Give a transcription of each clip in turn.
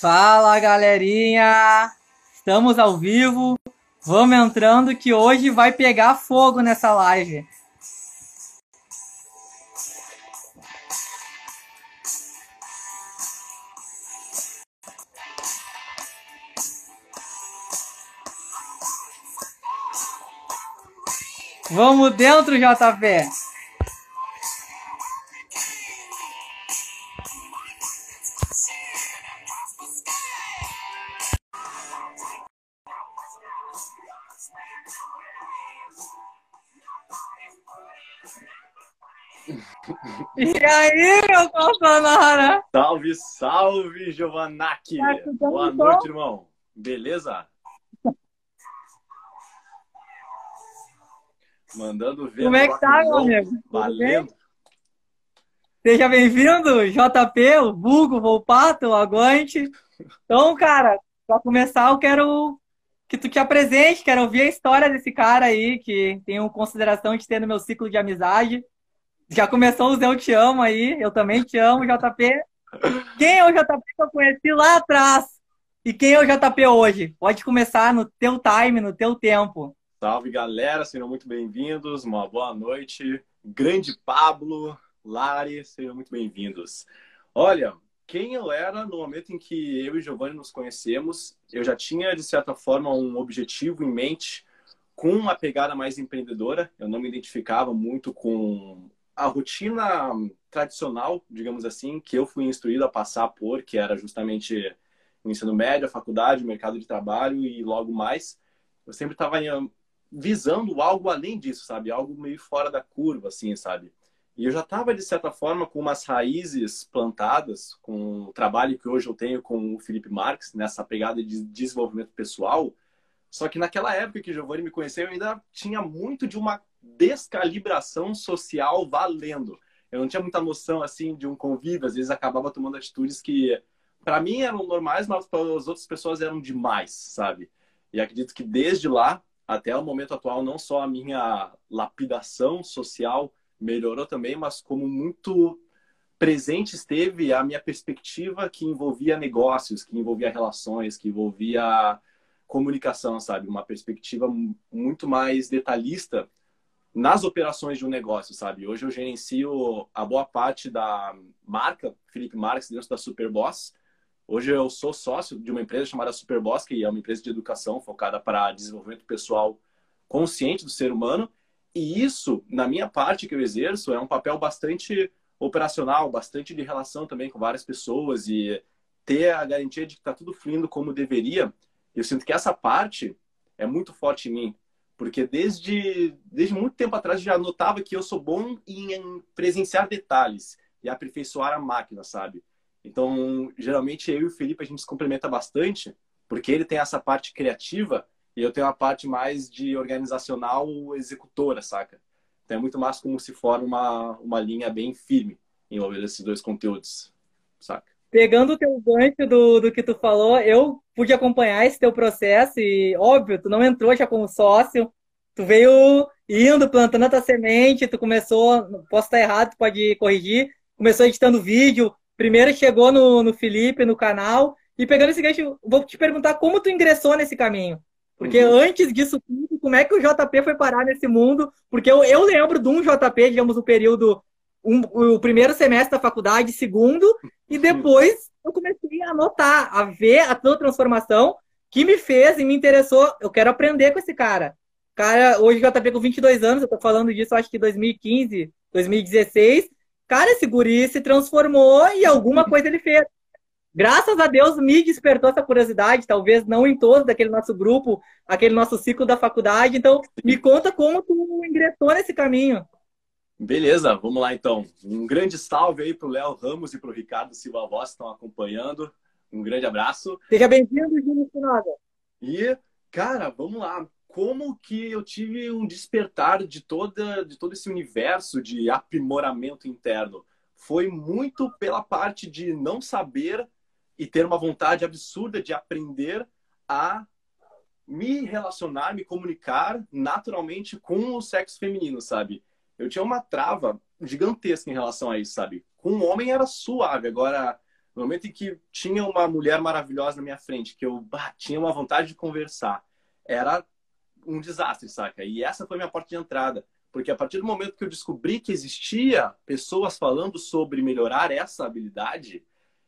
Fala galerinha! Estamos ao vivo. Vamos entrando que hoje vai pegar fogo nessa live. Vamos dentro, JP! Aí, meu Bolsonaro? Salve, salve, Giovanac! Tá Boa bom? noite, irmão. Beleza? Mandando ver. Como é que tá, meu amigo? Valendo. Seja bem-vindo, JP, o Vulgo, Volpato, o Aguante. Então, cara, para começar, eu quero que tu te apresente, quero ouvir a história desse cara aí, que tenho consideração de ter no meu ciclo de amizade. Já começou o Eu Te Amo aí, eu também te amo, JP. Quem é o JP que eu conheci lá atrás? E quem é o JP hoje? Pode começar no teu time, no teu tempo. Salve, galera. Sejam muito bem-vindos. Uma boa noite. Grande Pablo, Lari, sejam muito bem-vindos. Olha, quem eu era no momento em que eu e Giovanni nos conhecemos, eu já tinha, de certa forma, um objetivo em mente com uma pegada mais empreendedora. Eu não me identificava muito com a rotina tradicional, digamos assim, que eu fui instruído a passar por, que era justamente o ensino médio, a faculdade, o mercado de trabalho e logo mais. Eu sempre estava visando algo além disso, sabe? Algo meio fora da curva, assim, sabe? E eu já estava, de certa forma, com umas raízes plantadas com o trabalho que hoje eu tenho com o Felipe Marques, nessa pegada de desenvolvimento pessoal. Só que naquela época que Giovanni me conheceu, eu ainda tinha muito de uma descalibração social valendo. Eu não tinha muita noção, assim, de um convívio. Às vezes acabava tomando atitudes que, para mim, eram normais, mas para as outras pessoas eram demais, sabe? E acredito que desde lá até o momento atual, não só a minha lapidação social melhorou também, mas como muito presente esteve a minha perspectiva que envolvia negócios, que envolvia relações, que envolvia comunicação, sabe? Uma perspectiva muito mais detalhista nas operações de um negócio, sabe? Hoje eu gerencio a boa parte da marca Felipe Marques dentro da Superboss. Hoje eu sou sócio de uma empresa chamada Superboss, que é uma empresa de educação focada para desenvolvimento pessoal consciente do ser humano. E isso, na minha parte que eu exerço, é um papel bastante operacional, bastante de relação também com várias pessoas e ter a garantia de que está tudo fluindo como deveria. Eu sinto que essa parte é muito forte em mim, porque desde, desde muito tempo atrás já notava que eu sou bom em presenciar detalhes e aperfeiçoar a máquina, sabe? Então, geralmente eu e o Felipe a gente se complementa bastante, porque ele tem essa parte criativa e eu tenho a parte mais de organizacional executora, saca? Então é muito mais como se forma uma, uma linha bem firme envolvendo esses dois conteúdos, saca? Pegando o teu gancho do, do que tu falou, eu pude acompanhar esse teu processo e, óbvio, tu não entrou já como sócio, tu veio indo, plantando a tua semente, tu começou, posso estar errado, tu pode corrigir, começou editando vídeo, primeiro chegou no, no Felipe, no canal, e pegando esse gancho, vou te perguntar como tu ingressou nesse caminho. Porque uhum. antes disso tudo, como é que o JP foi parar nesse mundo? Porque eu, eu lembro de um JP, digamos, o período, um, o primeiro semestre da faculdade, segundo, e depois eu comecei a notar, a ver a tua transformação, que me fez e me interessou. Eu quero aprender com esse cara. Cara, hoje o JP com 22 anos, eu tô falando disso, acho que 2015, 2016. Cara, esse guri se transformou e alguma coisa ele fez. Graças a Deus me despertou essa curiosidade, talvez não em todos daquele nosso grupo, aquele nosso ciclo da faculdade. Então, me conta como tu ingressou nesse caminho. Beleza, vamos lá então. Um grande salve aí pro Léo Ramos e pro Ricardo Silva Voz que estão acompanhando. Um grande abraço. Seja bem-vindo, Júnior Sinaga. E, cara, vamos lá. Como que eu tive um despertar de, toda, de todo esse universo de aprimoramento interno? Foi muito pela parte de não saber e ter uma vontade absurda de aprender a me relacionar, me comunicar naturalmente com o sexo feminino, sabe? Eu tinha uma trava gigantesca em relação a isso, sabe? Com o homem era suave, agora no momento em que tinha uma mulher maravilhosa na minha frente, que eu bah, tinha uma vontade de conversar, era um desastre, saca? E essa foi minha porta de entrada. Porque a partir do momento que eu descobri que existia pessoas falando sobre melhorar essa habilidade,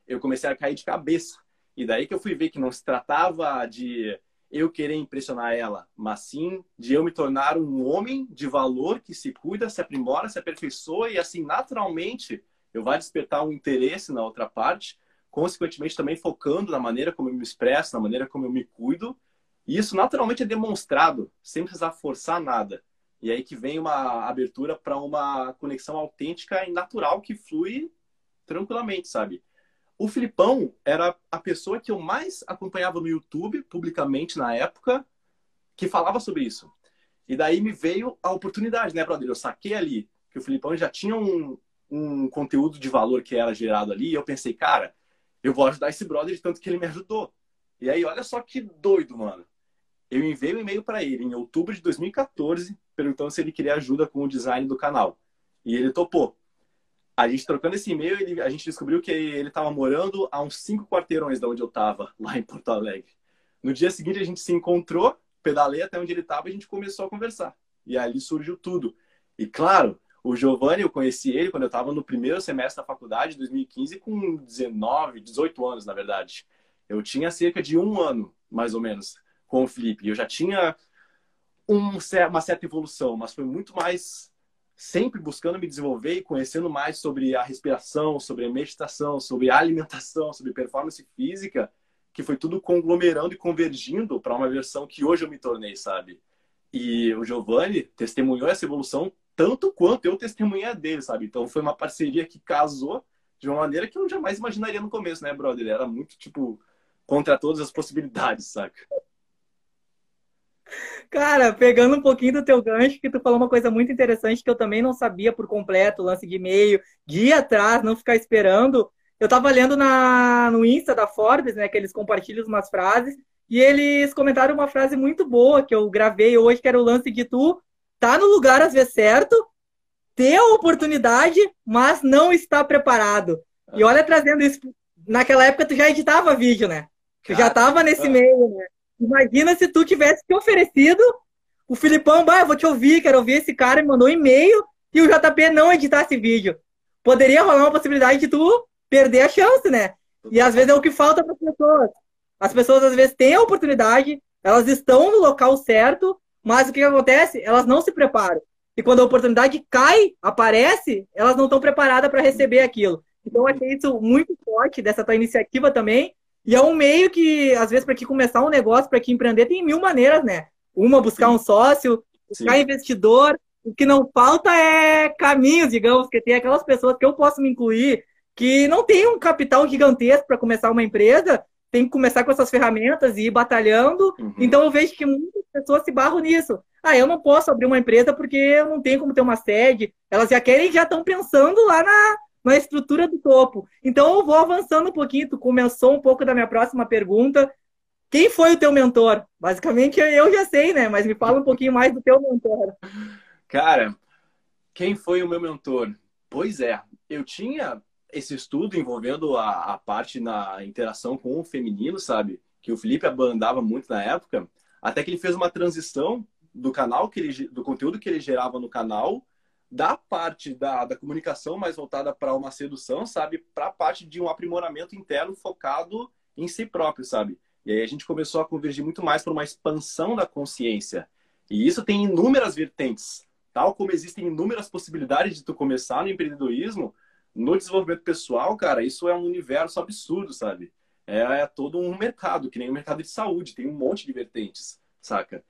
eu comecei a cair de cabeça. E daí que eu fui ver que não se tratava de eu querer impressionar ela, mas sim de eu me tornar um homem de valor que se cuida, se aprimora, se aperfeiçoa e assim naturalmente eu vou despertar um interesse na outra parte, consequentemente também focando na maneira como eu me expresso, na maneira como eu me cuido. E isso naturalmente é demonstrado, sem precisar forçar nada. E aí que vem uma abertura para uma conexão autêntica e natural que flui tranquilamente, sabe? O Filipão era a pessoa que eu mais acompanhava no YouTube, publicamente na época, que falava sobre isso. E daí me veio a oportunidade, né, brother? Eu saquei ali que o Filipão já tinha um, um conteúdo de valor que era gerado ali, e eu pensei, cara, eu vou ajudar esse brother de tanto que ele me ajudou. E aí, olha só que doido, mano. Eu enviei um e-mail para ele em outubro de 2014, perguntando se ele queria ajuda com o design do canal. E ele topou. A gente trocando esse e-mail, ele, a gente descobriu que ele estava morando a uns cinco quarteirões da onde eu estava, lá em Porto Alegre. No dia seguinte, a gente se encontrou, pedalei até onde ele estava e a gente começou a conversar. E ali surgiu tudo. E claro, o Giovanni, eu conheci ele quando eu estava no primeiro semestre da faculdade, 2015, com 19, 18 anos, na verdade. Eu tinha cerca de um ano, mais ou menos, com o Felipe. Eu já tinha um, uma certa evolução, mas foi muito mais sempre buscando me desenvolver e conhecendo mais sobre a respiração, sobre a meditação, sobre a alimentação, sobre performance física, que foi tudo conglomerando e convergindo para uma versão que hoje eu me tornei, sabe? E o Giovanni testemunhou essa evolução tanto quanto eu testemunhei a dele, sabe? Então foi uma parceria que casou de uma maneira que eu jamais imaginaria no começo, né, brother? Era muito, tipo, contra todas as possibilidades, saca? Cara, pegando um pouquinho do teu gancho, que tu falou uma coisa muito interessante que eu também não sabia por completo, lance de e-mail, de ir atrás, não ficar esperando. Eu tava lendo na, no Insta da Forbes, né, que eles compartilham umas frases, e eles comentaram uma frase muito boa que eu gravei hoje, que era o lance de tu tá no lugar às vezes certo, ter a oportunidade, mas não está preparado. E olha, trazendo isso, naquela época tu já editava vídeo, né? Tu já tava nesse meio, né? Imagina se tu tivesse te oferecido, o Filipão, bah, eu vou te ouvir, quero ouvir esse cara, me mandou um e-mail e o JP não editasse vídeo. Poderia rolar uma possibilidade de tu perder a chance, né? E às vezes é o que falta para as pessoas. As pessoas às vezes têm a oportunidade, elas estão no local certo, mas o que, acontece? Elas não se preparam. E quando a oportunidade cai, aparece, elas não estão preparadas para receber aquilo. Então, eu achei isso muito forte dessa tua iniciativa também, e é um meio que, às vezes, para que começar um negócio, para que empreender, tem mil maneiras, né? Uma, buscar um sócio, buscar Sim. investidor. O que não falta é caminhos, digamos, que tem aquelas pessoas que eu posso me incluir, que não tem um capital gigantesco para começar uma empresa, tem que começar com essas ferramentas e ir batalhando. Uhum. Então eu vejo que muitas pessoas se barram nisso. Ah, eu não posso abrir uma empresa porque eu não tenho como ter uma sede. Elas já querem, já estão pensando lá na, na estrutura do topo. Então eu vou avançando um pouquinho, tu começou um pouco da minha próxima pergunta. Quem foi o teu mentor? Basicamente eu já sei, né? Mas me fala um pouquinho mais do teu mentor. Cara, quem foi o meu mentor? Pois é, eu tinha esse estudo envolvendo a, a parte na interação com o feminino, sabe? Que o Felipe abandava muito na época, até que ele fez uma transição do canal que ele, do conteúdo que ele gerava no canal da parte da, da comunicação mais voltada para uma sedução, sabe? Para a parte de um aprimoramento interno focado em si próprio, sabe? E aí a gente começou a convergir muito mais para uma expansão da consciência. E isso tem inúmeras vertentes. Tal como existem inúmeras possibilidades de tu começar no empreendedorismo, no desenvolvimento pessoal, cara, isso é um universo absurdo, sabe? É, é todo um mercado, que nem o mercado de saúde, tem um monte de vertentes, saca?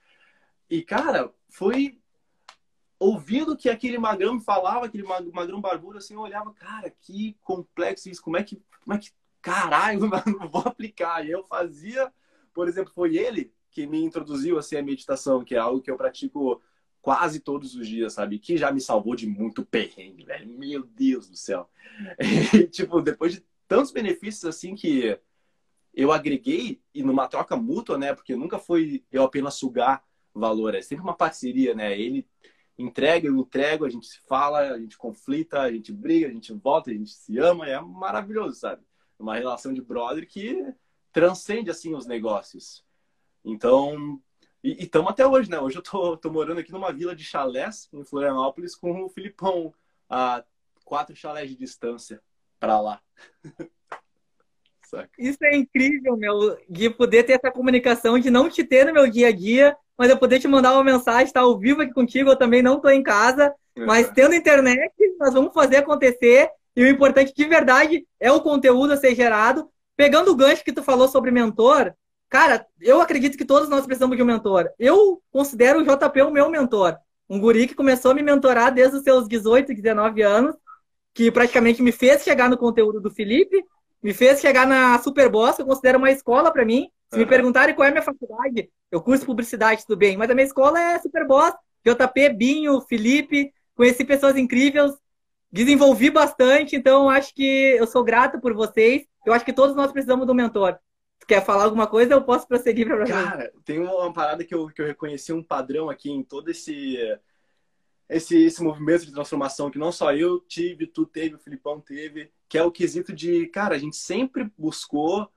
E, cara, foi ouvindo que aquele magrão me falava, aquele magrão barbudo, assim, eu olhava, cara, que complexo isso, como é que, como é que, caralho, não vou aplicar. E eu fazia, por exemplo, foi ele que me introduziu, assim, a meditação, que é algo que eu pratico quase todos os dias, sabe? Que já me salvou de muito perrengue, velho. Meu Deus do céu. E, tipo, depois de tantos benefícios, assim, que eu agreguei, e numa troca mútua, né? Porque nunca foi eu apenas sugar valor, é sempre uma parceria, né? Ele entrega, eu entrego, a gente se fala, a gente conflita, a gente briga, a gente volta, a gente se ama, é maravilhoso, sabe? uma relação de brother que transcende assim os negócios. Então, e estamos até hoje, né? Hoje eu tô, tô morando aqui numa vila de chalés em Florianópolis com o Filipão, a quatro chalés de distância para lá. Isso é incrível, meu, de poder ter essa comunicação, de não te ter no meu dia a dia, mas eu poder te mandar uma mensagem, estar ao vivo aqui contigo, eu também não estou em casa, mas tendo internet, nós vamos fazer acontecer. E o importante de verdade é o conteúdo a ser gerado. Pegando o gancho que tu falou sobre mentor, cara, eu acredito que todos nós precisamos de um mentor. Eu considero o JP o meu mentor. Um guri que começou a me mentorar desde os seus 18, 19 anos, que praticamente me fez chegar no conteúdo do Felipe, me fez chegar na Superboss, que eu considero uma escola para mim. Se uhum. me perguntarem qual é a minha faculdade, eu curso publicidade, tudo bem, mas a minha escola é Superboss, JP, Binho, Felipe, conheci pessoas incríveis, desenvolvi bastante, então acho que eu sou grato por vocês. Eu acho que todos nós precisamos do mentor. Tu quer falar alguma coisa? Eu posso prosseguir para você. Cara, tem uma parada que eu, que eu reconheci um padrão aqui em todo esse, esse, esse movimento de transformação que não só eu tive, tu teve, o Filipão teve, que é o quesito de, cara, a gente sempre buscou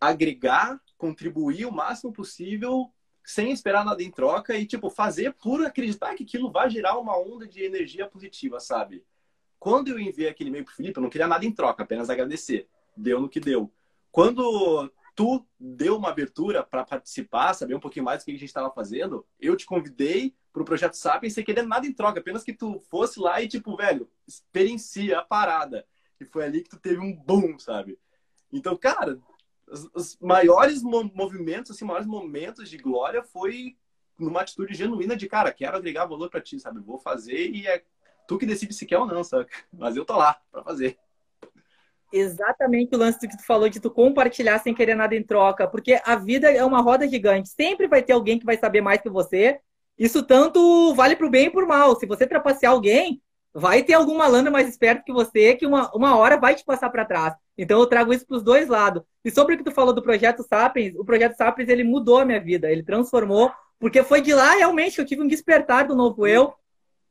agregar, contribuir o máximo possível sem esperar nada em troca e, tipo, fazer por acreditar que aquilo vai gerar uma onda de energia positiva, sabe? Quando eu enviei aquele e-mail pro Felipe, eu não queria nada em troca, apenas agradecer. Deu no que deu. Quando tu deu uma abertura para participar, saber um pouquinho mais do que a gente estava fazendo, eu te convidei para o projeto Sapiens sem querer nada em troca, apenas que tu fosse lá e, tipo, velho, experiencia a parada. E foi ali que tu teve um boom, sabe? Então, cara, os, os maiores movimentos, assim, maiores momentos de glória foi numa atitude genuína de, cara, quero agregar valor para ti, sabe? Vou fazer e é tu que decide se quer ou não, sabe? Mas eu tô lá para fazer. Exatamente o lance que tu falou de tu compartilhar sem querer nada em troca, porque a vida é uma roda gigante. Sempre vai ter alguém que vai saber mais que você. Isso tanto vale pro bem e pro mal. Se você trapacear alguém, vai ter algum malandro mais esperto que você que uma, uma hora vai te passar para trás. Então eu trago isso para os dois lados. E sobre o que tu falou do projeto Sapiens, o projeto Sapiens ele mudou a minha vida, ele transformou, porque foi de lá realmente que eu tive um despertar do novo eu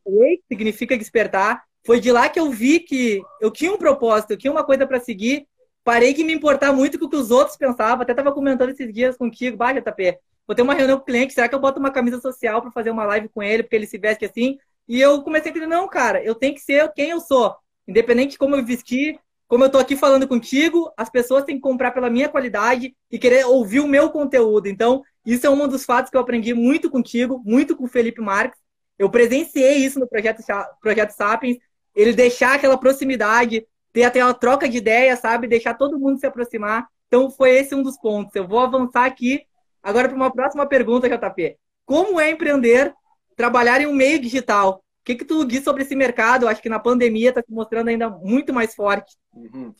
Wake significa despertar. Foi de lá que eu vi que eu tinha um propósito, eu tinha uma coisa para seguir. Parei de me importar muito com o que os outros pensavam. Até estava comentando esses dias contigo, baixa, JP. Vou ter uma reunião com o cliente, será que eu boto uma camisa social para fazer uma live com ele, porque ele se veste assim? E eu comecei a entender, não, cara, eu tenho que ser quem eu sou. Independente de como eu vestir, como eu tô aqui falando contigo, as pessoas têm que comprar pela minha qualidade e querer ouvir o meu conteúdo. Então, isso é um dos fatos que eu aprendi muito contigo, muito com o Felipe Marques. Eu presenciei isso no projeto, projeto Sapiens, ele deixar aquela proximidade, ter aquela troca de ideias, sabe? Deixar todo mundo se aproximar. Então, foi esse um dos pontos. Eu vou avançar aqui agora para uma próxima pergunta, JP. Como é empreender, trabalhar em um meio digital? O que, que tu diz sobre esse mercado? acho que na pandemia está se mostrando ainda muito mais forte. Uhum.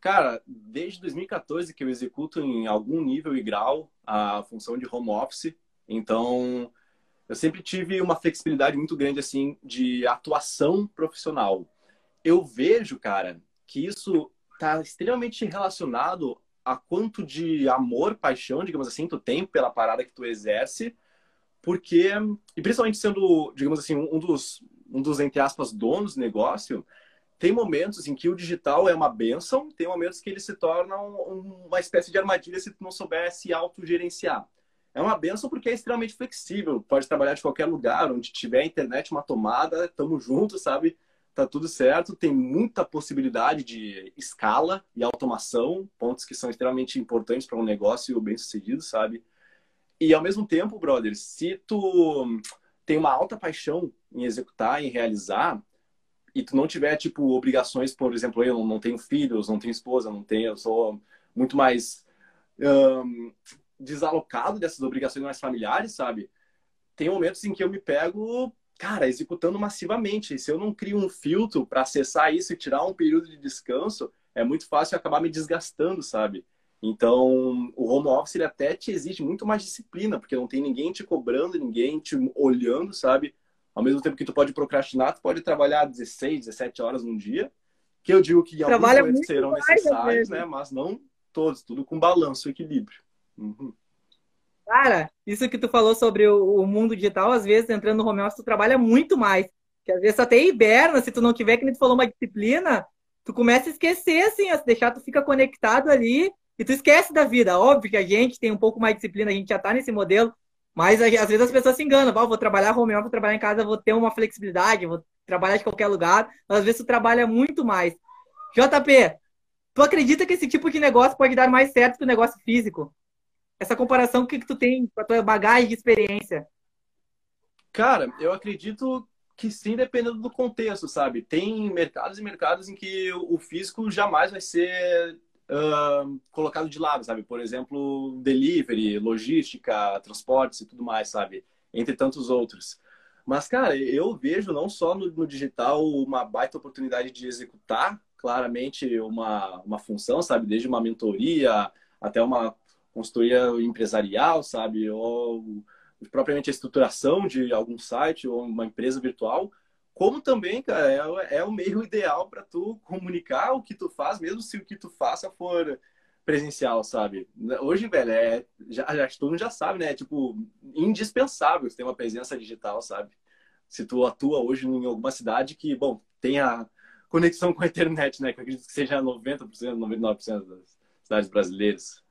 Cara, desde 2014 que eu executo em algum nível e grau a função de home office. Então, eu sempre tive uma flexibilidade muito grande assim de atuação profissional. Eu vejo, cara, que isso está extremamente relacionado a quanto de amor, paixão, digamos assim, tu tem pela parada que tu exerce, porque e principalmente sendo, digamos assim, um dos um dos entre aspas donos do negócio, tem momentos em que o digital é uma benção, tem momentos que ele se torna um, uma espécie de armadilha se tu não souber se autogerenciar é uma benção porque é extremamente flexível. Pode trabalhar de qualquer lugar, onde tiver internet, uma tomada, estamos juntos, sabe? Tá tudo certo. Tem muita possibilidade de escala e automação, pontos que são extremamente importantes para um negócio bem sucedido, sabe? E ao mesmo tempo, brother, se tu tem uma alta paixão em executar, em realizar, e tu não tiver, tipo, obrigações, por exemplo, eu não tenho filhos, não tenho esposa, não tenho, eu sou muito mais um, desalocado dessas obrigações mais familiares, sabe? Tem momentos em que eu me pego, cara, executando massivamente. E se eu não crio um filtro para acessar isso e tirar um período de descanso, é muito fácil acabar me desgastando, sabe? Então, o home office ele até te exige muito mais disciplina, porque não tem ninguém te cobrando, ninguém te olhando, sabe? Ao mesmo tempo que tu pode procrastinar, tu pode trabalhar 16, 17 horas num dia, que eu digo que em alguns momentos serão necessários, né? Mas não todos, tudo com balanço, equilíbrio. Uhum. Cara, isso que tu falou sobre o, o, mundo digital, às vezes, entrando no home office, tu trabalha muito mais. Que às vezes até hiberna, se tu não tiver, que nem tu falou, uma disciplina, tu começa a esquecer, assim, a deixar tu fica conectado ali e tu esquece da vida. Óbvio que a gente tem um pouco mais de disciplina, a gente já tá nesse modelo, mas às vezes as pessoas se enganam. Ah, vou trabalhar home office, vou trabalhar em casa, vou ter uma flexibilidade, vou trabalhar de qualquer lugar. Mas às vezes tu trabalha muito mais. JP, tu acredita que esse tipo de negócio pode dar mais certo que o negócio físico? Essa comparação, que, que tu tem com a tua bagagem de experiência? Cara, eu acredito que sim, dependendo do contexto, sabe? Tem mercados e mercados em que o físico jamais vai ser uh, colocado de lado, sabe? Por exemplo, delivery, logística, transportes e tudo mais, sabe? Entre tantos outros. Mas, cara, eu vejo não só no, no digital uma baita oportunidade de executar claramente uma, uma função, sabe? Desde uma mentoria até uma consultoria empresarial, sabe? Ou propriamente a estruturação de algum site ou uma empresa virtual, como também, cara, é, é o meio ideal para tu comunicar o que tu faz, mesmo se o que tu faça for presencial, sabe? Hoje, velho, é, já, já, todo mundo já sabe, né? É, tipo, indispensável ter uma presença digital, sabe? Se tu atua hoje em alguma cidade que, bom, tenha conexão com a internet, né? Que eu acredito que seja 90%, 99% das cidades brasileiras.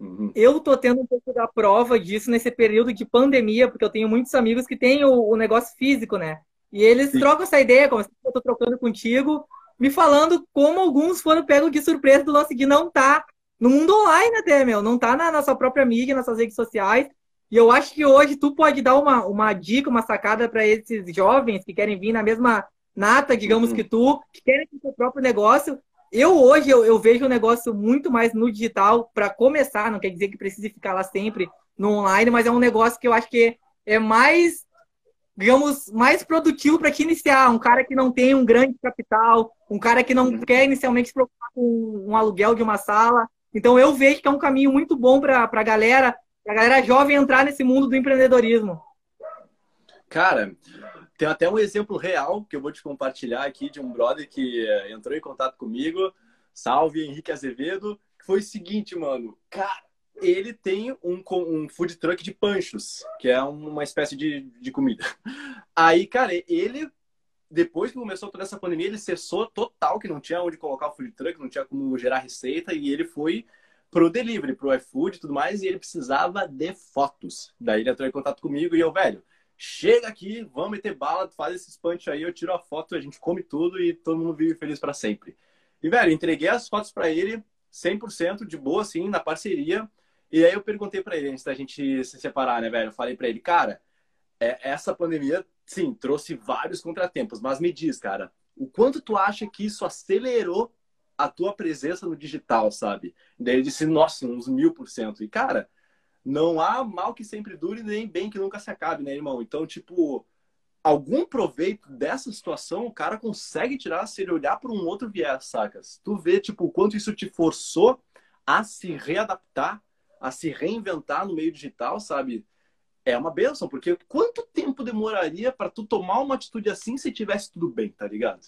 Uhum. Eu tô tendo um pouco da prova disso nesse período de pandemia, porque eu tenho muitos amigos que têm o, o negócio físico, né? E eles Sim. trocam essa ideia, como eu tô trocando contigo, me falando como alguns foram pegos de surpresa do lance de não tá no mundo online até, meu. Não tá na, sua própria mídia, nas suas redes sociais. E eu acho que hoje tu pode dar uma, uma dica, uma sacada para esses jovens que querem vir na mesma nata, digamos uhum. que tu, que querem ter seu próprio negócio eu hoje eu, eu vejo o negócio muito mais no digital para começar, não quer dizer que precise ficar lá sempre no online, mas é um negócio que eu acho que é mais, digamos, mais produtivo para te iniciar. Um cara que não tem um grande capital, um cara que não uhum. quer inicialmente se preocupar com um aluguel de uma sala. Então eu vejo que é um caminho muito bom para a galera, a galera jovem entrar nesse mundo do empreendedorismo. Cara, tem até um exemplo real que eu vou te compartilhar aqui de um brother que eh, entrou em contato comigo. Salve, Henrique Azevedo. Que foi o seguinte, mano. Cara, ele tem um, um food truck de panchos, que é uma espécie de, de comida. Aí, cara, ele, depois que começou toda essa pandemia, ele cessou total, que não tinha onde colocar o food truck, não tinha como gerar receita, e ele foi pro delivery, pro iFood e tudo mais, e ele precisava de fotos. Daí ele entrou em contato comigo e eu, velho, chega aqui, vamos meter bala, faz esse punch aí, eu tiro a foto, a gente come tudo e todo mundo vive feliz para sempre. E, velho, entreguei as fotos para ele 100% de boa, assim, na parceria. E aí eu perguntei para ele, antes da gente se separar, né, velho? Eu falei para ele, cara, é, essa pandemia, sim, trouxe vários contratempos, mas me diz, cara, o quanto tu acha que isso acelerou a tua presença no digital, sabe? Daí ele disse, nossa, uns mil por cento. E, cara, não há mal que sempre dure, nem bem que nunca se acabe, né, irmão? Então, tipo, algum proveito dessa situação o cara consegue tirar se ele olhar para um outro viés, sacas? Tu vê, tipo, o quanto isso te forçou a se readaptar, a se reinventar no meio digital, sabe? É uma benção, porque quanto tempo demoraria para tu tomar uma atitude assim se tivesse tudo bem, tá ligado?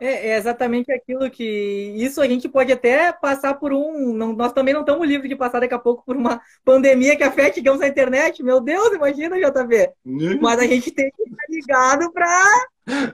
É, é, exatamente aquilo que. Isso a gente pode até passar por um. Não, nós também não estamos livres de passar daqui a pouco por uma pandemia que afete, digamos, a internet. Meu Deus, imagina, JB. Uhum. Mas a gente tem que estar ligado para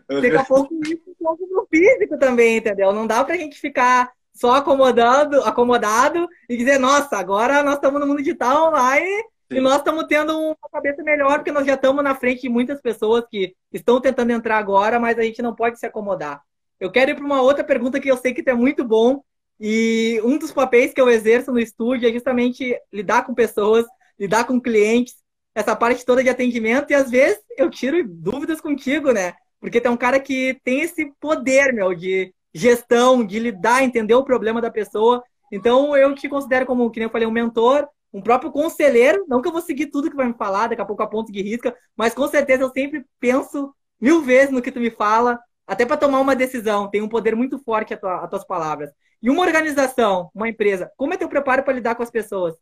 daqui a pouco isso um pouco no físico também, entendeu? Não dá para a gente ficar só acomodando, acomodado e dizer, nossa, agora nós estamos no mundo digital online e nós estamos tendo uma cabeça melhor, porque nós já estamos na frente de muitas pessoas que estão tentando entrar agora, mas a gente não pode se acomodar. Eu quero ir para uma outra pergunta que eu sei que tu é muito bom. E um dos papéis que eu exerço no estúdio é justamente lidar com pessoas, lidar com clientes, essa parte toda de atendimento. E às vezes eu tiro dúvidas contigo, né? Porque tem um cara que tem esse poder, meu, de gestão, de lidar, entender o problema da pessoa. Então eu te considero como, que nem eu falei, um mentor, um próprio conselheiro. Não que eu vou seguir tudo que vai me falar, daqui a pouco a ponto de risca, mas com certeza eu sempre penso mil vezes no que tu me fala, até para tomar uma decisão, tem um poder muito forte a tua, as tuas palavras. E uma organização, uma empresa, como é teu preparo para lidar com as pessoas?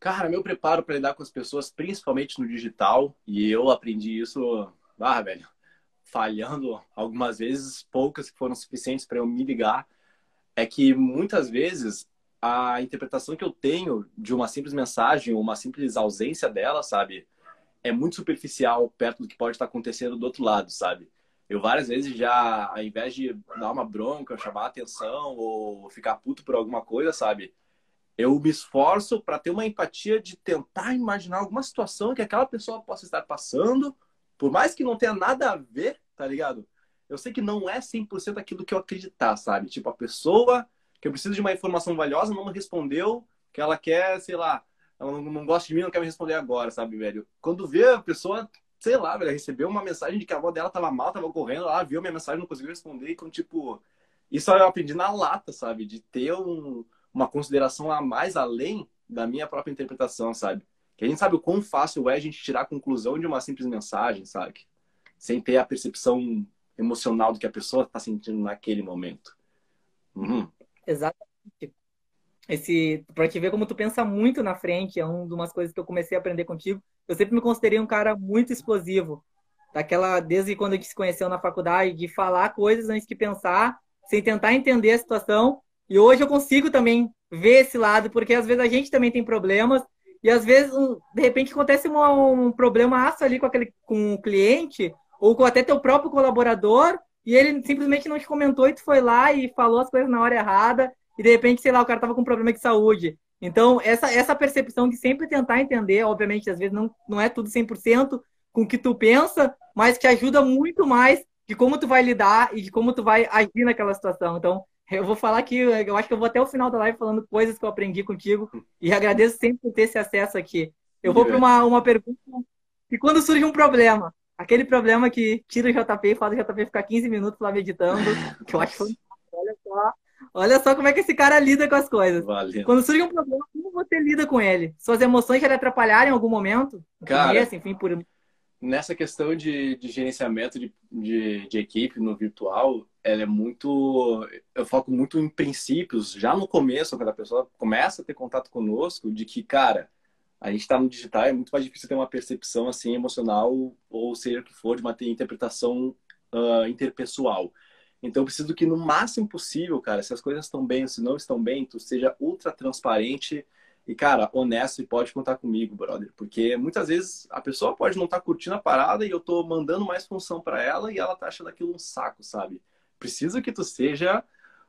Cara, meu preparo para lidar com as pessoas, principalmente no digital, e eu aprendi isso, ah, velho, falhando algumas vezes, poucas que foram suficientes para eu me ligar, é que muitas vezes a interpretação que eu tenho de uma simples mensagem, uma simples ausência dela, sabe, é muito superficial perto do que pode estar acontecendo do outro lado, sabe? Eu várias vezes já, ao invés de dar uma bronca, chamar atenção ou ficar puto por alguma coisa, sabe? Eu me esforço para ter uma empatia de tentar imaginar alguma situação que aquela pessoa possa estar passando, por mais que não tenha nada a ver, tá ligado? Eu sei que não é 100% aquilo que eu acreditar, sabe? Tipo, a pessoa que eu preciso de uma informação valiosa não me respondeu, que ela quer, sei lá, ela não, gosta de mim, não quer me responder agora, sabe, velho? Quando vê a pessoa, sei lá, velho, recebeu uma mensagem de que a avó dela tava mal, tava correndo, ela viu minha mensagem, não conseguiu responder, então, tipo, isso eu aprendi na lata, sabe? De ter um, uma consideração a mais além da minha própria interpretação, sabe? Que a gente sabe o quão fácil é a gente tirar a conclusão de uma simples mensagem, sabe? Sem ter a percepção emocional do que a pessoa está sentindo naquele momento. Uhum. Exatamente esse para te ver como tu pensa muito na frente, é uma das coisas que eu comecei a aprender contigo. Eu sempre me considerei um cara muito explosivo. Daquela desde quando a gente se conheceu na faculdade, de falar coisas antes de pensar, sem tentar entender a situação. E hoje eu consigo também ver esse lado, porque às vezes a gente também tem problemas e às vezes de repente acontece um, um problema ali com aquele com o cliente ou com até teu próprio colaborador e ele simplesmente não te comentou e tu foi lá e falou as coisas na hora errada e de repente, sei lá, o cara tava com problema de saúde. Então, essa, essa percepção de sempre tentar entender, obviamente, às vezes não, não é tudo 100% com o que tu pensa, mas que ajuda muito mais de como tu vai lidar e de como tu vai agir naquela situação. Então, eu vou falar aqui, eu acho que eu vou até o final da live falando coisas que eu aprendi contigo e agradeço sempre por ter esse acesso aqui. Eu vou para uma, uma pergunta e quando surge um problema, aquele problema que tira o JP e faz o JP ficar 15 minutos lá meditando, que eu acho que olha só, Olha só como é que esse cara lida com as coisas. Valeu. Quando surge um problema, como você lida com ele? Suas emoções já lhe atrapalharam em algum momento? Cara, começo, enfim, por... nessa questão de, de gerenciamento de, de, de, equipe no virtual, ela é muito. Eu foco muito em princípios, já no começo, quando a pessoa começa a ter contato conosco, de que, cara, a gente está no digital, é muito mais difícil ter uma percepção assim emocional, ou seja o que for, de uma interpretação uh, interpessoal. Então eu preciso que no máximo possível, cara, se as coisas estão bem ou se não estão bem, tu seja ultra transparente e, cara, honesto e pode contar comigo, brother. Porque muitas vezes a pessoa pode não estar tá curtindo a parada e eu tô mandando mais função para ela e ela tá achando aquilo um saco, sabe? Preciso que tu seja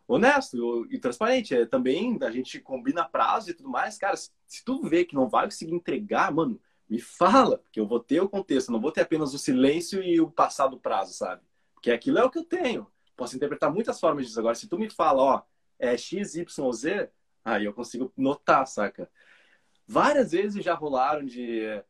honesto e transparente. É, também a gente combina prazo e tudo mais. Cara, se tu vê que não vai conseguir entregar, mano, me fala, porque eu vou ter o contexto, não vou ter apenas o silêncio e o passado prazo, sabe? Porque aquilo é o que eu tenho posso interpretar muitas formas disso. Agora, se tu me fala, ó, é X, Y, Z, aí eu consigo notar, saca? Várias vezes já rolaram de,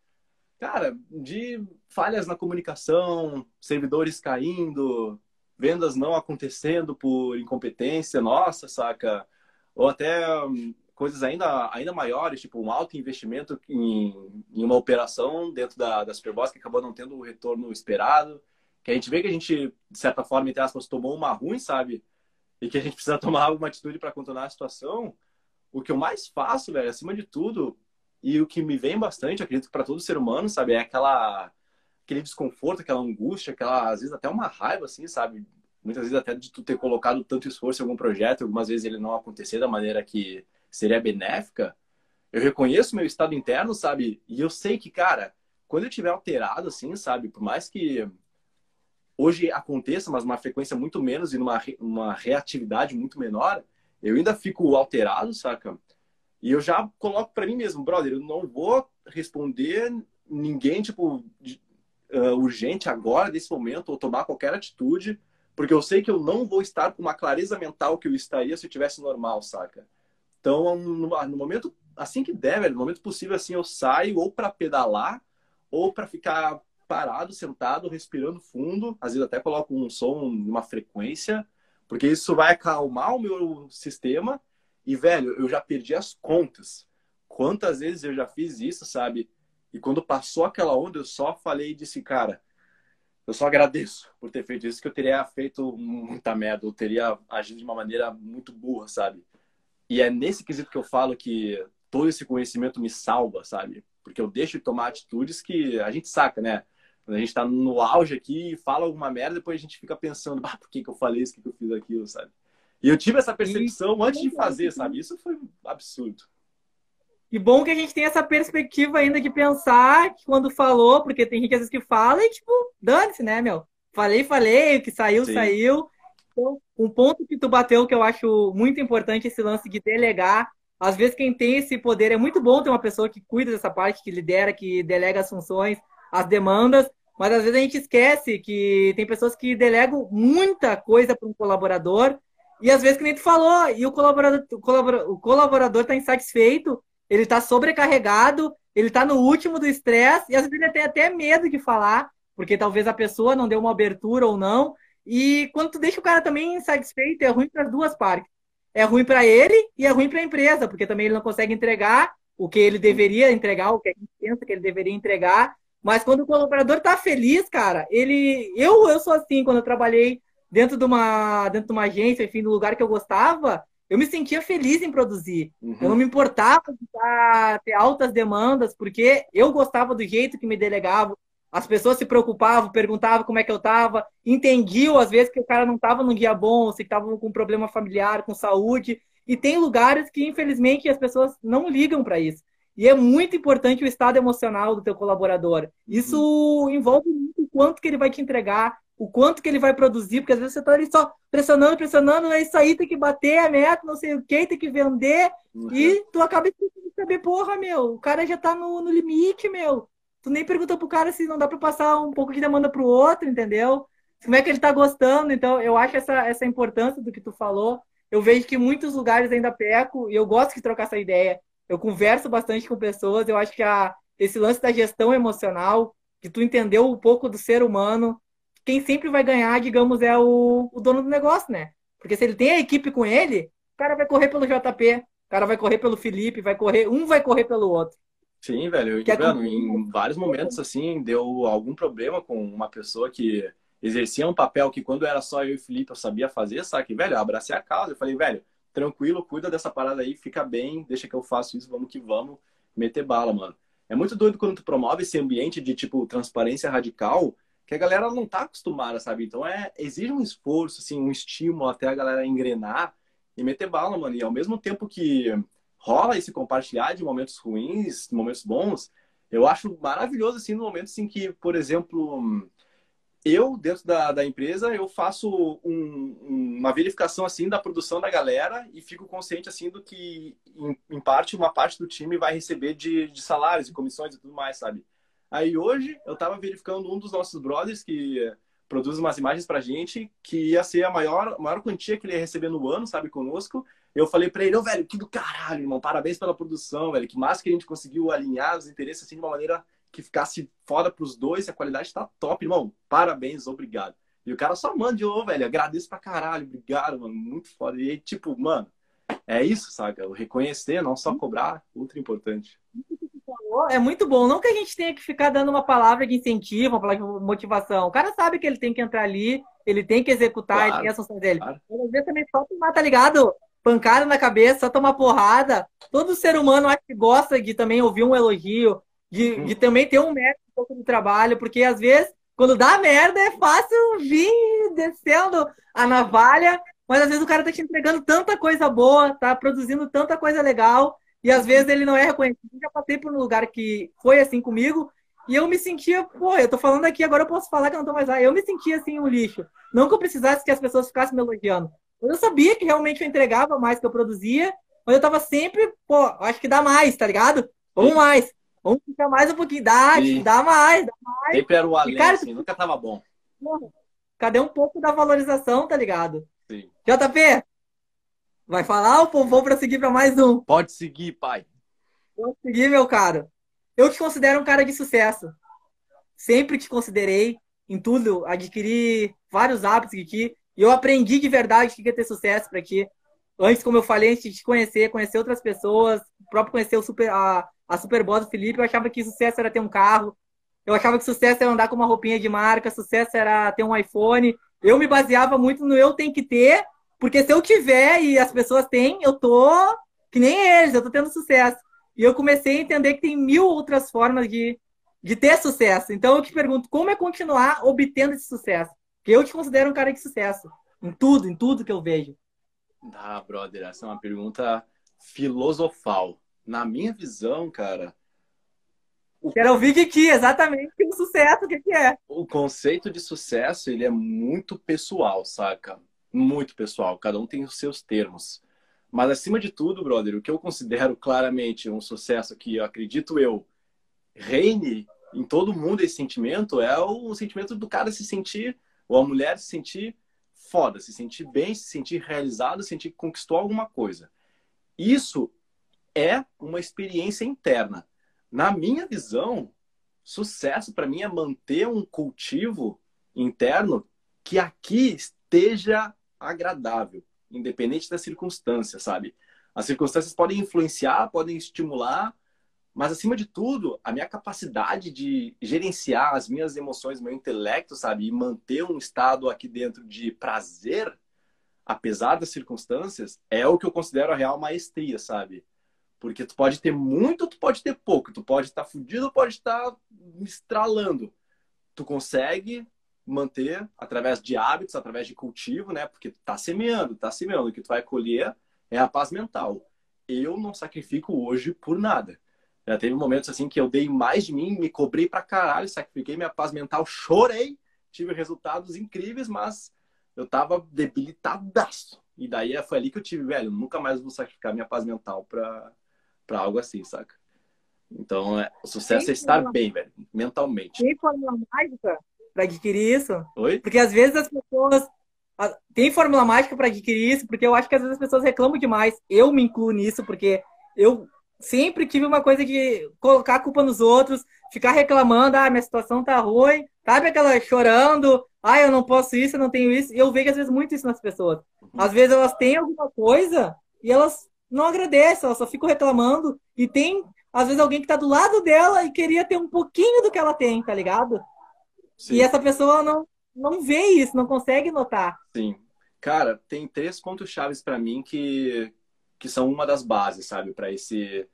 cara, de falhas na comunicação, servidores caindo, vendas não acontecendo por incompetência nossa, saca? Ou até hum, coisas ainda, ainda maiores, tipo um alto investimento em, em uma operação dentro da, da Superboss que acabou não tendo o retorno esperado que a gente vê que a gente, de certa forma, entre aspas, tomou uma ruim, sabe? E que a gente precisa tomar alguma atitude para contornar a situação. O que eu mais faço, velho, acima de tudo, e o que me vem bastante, acredito que para todo ser humano, sabe, é aquela aquele desconforto, aquela angústia, aquela às vezes até uma raiva assim, sabe? Muitas vezes até de tu ter colocado tanto esforço em algum projeto, algumas vezes ele não acontecer da maneira que seria benéfica. Eu reconheço meu estado interno, sabe? E eu sei que, cara, quando eu tiver alterado assim, sabe, por mais que hoje aconteça, mas uma frequência muito menos e numa uma reatividade muito menor, eu ainda fico alterado, saca? E eu já coloco para mim mesmo, brother, eu não vou responder ninguém, tipo, uh, urgente agora, nesse momento, ou tomar qualquer atitude, porque eu sei que eu não vou estar com uma clareza mental que eu estaria se eu tivesse normal, saca? Então, no, no momento, assim que der, velho, no momento possível, assim, eu saio ou para pedalar, ou para ficar parado, sentado, respirando fundo. Às vezes até coloco um som, uma frequência, porque isso vai acalmar o meu sistema. E, velho, eu já perdi as contas. Quantas vezes eu já fiz isso, sabe? E quando passou aquela onda, eu só falei e disse, cara, eu só agradeço por ter feito isso, que eu teria feito muita merda, eu teria agido de uma maneira muito burra, sabe? E é nesse quesito que eu falo que todo esse conhecimento me salva, sabe? Porque eu deixo de tomar atitudes que a gente saca, né? Quando a gente tá no auge aqui e fala alguma merda, depois a gente fica pensando, ah, por que, que eu falei isso, por que, que eu fiz aquilo, sabe? E eu tive essa percepção antes de fazer, sabe? Isso foi absurdo. E bom que a gente tem essa perspectiva ainda de pensar que quando falou, porque tem gente às vezes que fala e, tipo, dane-se, né, meu? falei, falei, o que saiu, Sim. saiu. Então, um ponto que tu bateu que eu acho muito importante esse lance de delegar. Às vezes quem tem esse poder é muito bom ter uma pessoa que cuida dessa parte, que lidera, que delega as funções, as demandas, mas às vezes a gente esquece que tem pessoas que delegam muita coisa para um colaborador e às vezes que nem tu falou, e o colaborador o colaborador, está insatisfeito, ele está sobrecarregado, ele está no último do estresse e às vezes ele tem até medo de falar, porque talvez a pessoa não deu uma abertura ou não. E quando tu deixa o cara também insatisfeito, é ruim para as duas partes. É ruim para ele e é ruim para a empresa, porque também ele não consegue entregar o que ele deveria entregar, o que a gente pensa que ele deveria entregar. Mas quando o colaborador está feliz, cara, ele. Eu, eu sou assim, quando eu trabalhei dentro de uma, dentro de uma agência, enfim, no lugar que eu gostava, eu me sentia feliz em produzir. Uhum. Eu não me importava de ter altas demandas, porque eu gostava do jeito que me delegavam. As pessoas se preocupavam, perguntavam como é que eu estava, entendiam às vezes que o cara não estava num dia bom, se estava com um problema familiar, com saúde. E tem lugares que, infelizmente, as pessoas não ligam para isso. E é muito importante o estado emocional do teu colaborador. Isso uhum. envolve muito o quanto que ele vai te entregar, o quanto que ele vai produzir, porque às vezes você está ali só pressionando, pressionando, é isso aí, tem que bater a meta, não sei o que, tem que vender, uhum. e tu acaba de saber, porra, meu, o cara já tá no, no limite, meu. Tu nem pergunta pro cara se não dá para passar um pouco de demanda pro outro, entendeu? Como é que ele tá gostando, então eu acho essa, essa importância do que tu falou. Eu vejo que muitos lugares ainda peco, e eu gosto de trocar essa ideia. Eu converso bastante com pessoas, eu acho que a, esse lance da gestão emocional, que tu entendeu um pouco do ser humano, quem sempre vai ganhar, digamos, é o, o dono do negócio, né? Porque se ele tem a equipe com ele, o cara vai correr pelo JP, o cara vai correr pelo Felipe, vai correr, um vai correr pelo outro. Sim, velho. Que é em vários momentos, assim, deu algum problema com uma pessoa que exercia um papel que quando era só eu e o Felipe eu sabia fazer, sabe? Velho, eu abracei a causa. Eu falei, velho, tranquilo, cuida dessa parada aí, fica bem, deixa que eu faço isso, vamos que vamos, meter bala, mano. É muito doido quando tu promove esse ambiente de, tipo, transparência radical, que a galera não tá acostumada, sabe? Então é exige um esforço, assim, um estímulo até a galera engrenar e meter bala, mano. E ao mesmo tempo que rola esse compartilhar de momentos ruins, momentos bons, eu acho maravilhoso, assim, no momento assim que, por exemplo, eu, dentro da, da empresa, eu faço um, uma verificação, assim, da produção da galera e fico consciente, assim, do que, em, em parte, uma parte do time vai receber de, de salários e comissões e tudo mais, sabe? Aí hoje eu tava verificando um dos nossos brothers que produz umas imagens pra gente, que ia ser a maior, maior quantia que ele ia receber no ano, sabe, conosco. Eu falei pra ele, ô, oh, velho, que do caralho, irmão, parabéns pela produção, velho, que massa que a gente conseguiu alinhar os interesses assim de uma maneira que ficasse foda pros dois, a qualidade tá top, irmão, parabéns, obrigado. E o cara só manda de, oh, velho, agradeço pra caralho, obrigado, mano, muito foda. E aí, tipo, mano, é isso, sabe? Reconhecer, não só cobrar, ultra importante é muito bom. Não que a gente tenha que ficar dando uma palavra de incentivo, uma palavra de motivação. O cara sabe que ele tem que entrar ali, ele tem que executar, claro, ele tem a função dele. Claro. Às vezes também só tomar, tá ligado? Pancada na cabeça, só tomar porrada. Todo ser humano acho que gosta de também ouvir um elogio, de, hum. de também ter um mérito um pouco do trabalho, porque às vezes, quando dá merda, é fácil vir descendo a navalha, mas às vezes o cara tá te entregando tanta coisa boa, tá produzindo tanta coisa legal, e às vezes ele não é reconhecido. Eu já passei por um lugar que foi assim comigo e eu me sentia, pô, eu tô falando aqui, agora eu posso falar que eu não tô mais lá. Eu me sentia assim um lixo. Não que eu precisasse que as pessoas ficassem me elogiando. Eu sabia que realmente eu entregava mais que eu produzia, mas eu tava sempre, pô, acho que dá mais, tá ligado? Vamos mais. Vamos ficar mais um pouquinho. Dá, dá mais, dá mais. Sempre era o além, cara, assim, nunca tava bom. Cadê um pouco da valorização, tá ligado? Sim. JP, Vai falar ou vou para seguir para mais um? Pode seguir, pai. Pode seguir, meu caro. Eu te considero um cara de sucesso. Sempre te considerei em tudo, adquiri vários hábitos aqui. E eu aprendi de verdade que quer ter sucesso para ti. Antes, como eu falei, antes de te conhecer, conhecer outras pessoas, próprio conhecer o super, a, a Superboss do Felipe, eu achava que sucesso era ter um carro. Eu achava que sucesso era andar com uma roupinha de marca, sucesso era ter um iPhone. Eu me baseava muito no eu tenho que ter porque se eu tiver e as pessoas têm, eu tô que nem eles, eu tô tendo sucesso. E eu comecei a entender que tem mil outras formas de, de ter sucesso. Então eu te pergunto, como é continuar obtendo esse sucesso? Porque eu te considero um cara de sucesso. Em tudo, em tudo que eu vejo. Ah, brother, essa é uma pergunta filosofal. Na minha visão, cara, O... Quero ouvir que que exatamente o sucesso, o que, que é. O conceito de sucesso, ele é muito pessoal, saca? Muito pessoal. Cada um tem os seus termos. Mas acima de tudo, brother, o que eu considero claramente um sucesso que eu acredito eu reine em todo mundo esse sentimento é o sentimento do cara se sentir, ou a mulher se sentir foda, se sentir bem, se sentir realizado, sentir que conquistou alguma coisa. Isso é uma experiência interna. Na minha visão, sucesso para mim é manter um cultivo interno que aqui esteja agradável, independente das circunstâncias, sabe? As circunstâncias podem influenciar, podem estimular, mas acima de tudo, a minha capacidade de gerenciar as minhas emoções, meu intelecto, sabe, e manter um estado aqui dentro de prazer, apesar das circunstâncias, é o que eu considero a real maestria, sabe? Porque tu pode ter muito, tu pode ter pouco, tu pode estar fudido, pode estar estralando. Tu consegue manter através de hábitos, através de cultivo, né? Porque tu tá semeando, tá semeando, o que tu vai colher é a paz mental. Eu não sacrifico hoje por nada. Já teve momentos assim que eu dei mais de mim, me cobrei pra caralho, sacrifiquei minha paz mental, chorei, tive resultados incríveis, mas eu tava debilitadaço. E daí foi ali que eu tive, velho, nunca mais vou sacrificar minha paz mental pra, pra algo assim, saca? Então, é, o sucesso tem é estar fórmula... bem, velho, mentalmente. Tem fórmula mágica para adquirir isso? Oi? Porque às vezes as pessoas. Tem fórmula mágica para adquirir isso, porque eu acho que às vezes as pessoas reclamam demais. Eu me incluo nisso, porque eu sempre tive uma coisa de colocar a culpa nos outros, ficar reclamando, ah, minha situação tá ruim, sabe aquela chorando, ah, eu não posso isso, eu não tenho isso. E eu vejo às vezes muito isso nas pessoas. Uhum. Às vezes elas têm alguma coisa e elas não agradecem, elas só ficam reclamando. E tem, às vezes, alguém que tá do lado dela e queria ter um pouquinho do que ela tem, tá ligado? Sim. E essa pessoa não, não vê isso, não consegue notar. Sim. Cara, tem três pontos chaves para mim que, que são uma das bases, sabe, para esse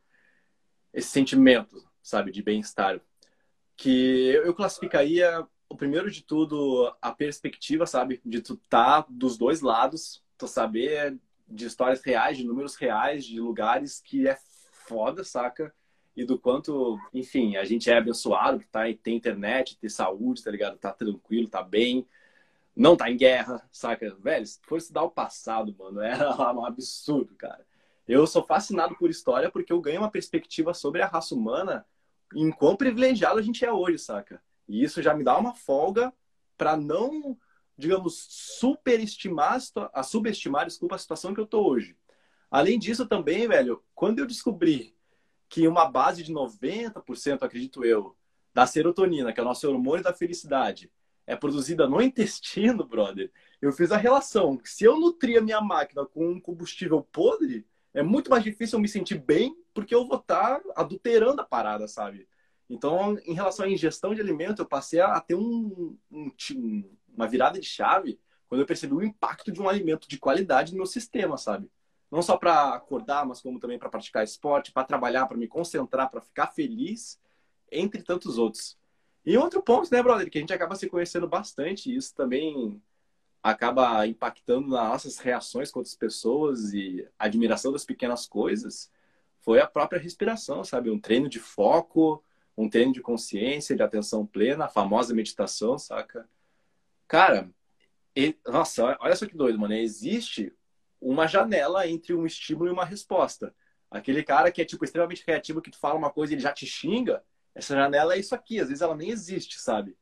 esse sentimento, sabe, de bem-estar, que eu classificaria o primeiro de tudo a perspectiva, sabe, de tu tá dos dois lados, tu saber de histórias reais, de números reais, de lugares que é foda, saca? E do quanto, enfim, a gente é abençoado, que tá, tem internet, tem saúde, tá ligado? Tá tranquilo, tá bem, não tá em guerra, saca? Velho, se fosse estudar o passado, mano, era um absurdo, cara. Eu sou fascinado por história porque eu ganho uma perspectiva sobre a raça humana em quão privilegiado a gente é hoje, saca? E isso já me dá uma folga para não, digamos, superestimar a subestimar, desculpa, a situação que eu tô hoje. Além disso também, velho, quando eu descobri que uma base de 90%, acredito eu, da serotonina, que é o nosso hormônio da felicidade, é produzida no intestino, brother, eu fiz a relação se eu nutrir a minha máquina com um combustível podre, é muito mais difícil eu me sentir bem porque eu vou estar tá adulterando a parada, sabe? Então, em relação à ingestão de alimento, eu passei a ter um, um, uma virada de chave quando eu percebi o impacto de um alimento de qualidade no meu sistema, sabe? Não só para acordar, mas como também para praticar esporte, para trabalhar, para me concentrar, para ficar feliz, entre tantos outros. E outro ponto, né, brother, que a gente acaba se conhecendo bastante, e isso também acaba impactando nas nossas reações com outras pessoas e admiração das pequenas coisas foi a própria respiração, sabe? Um treino de foco, um treino de consciência, de atenção plena, a famosa meditação, saca? Cara, ele... nossa, olha só que doido, mano. Existe uma janela entre um estímulo e uma resposta. Aquele cara que é, tipo, extremamente reativo, que tu fala uma coisa e ele já te xinga, essa janela é isso aqui. Às vezes ela nem existe, sabe?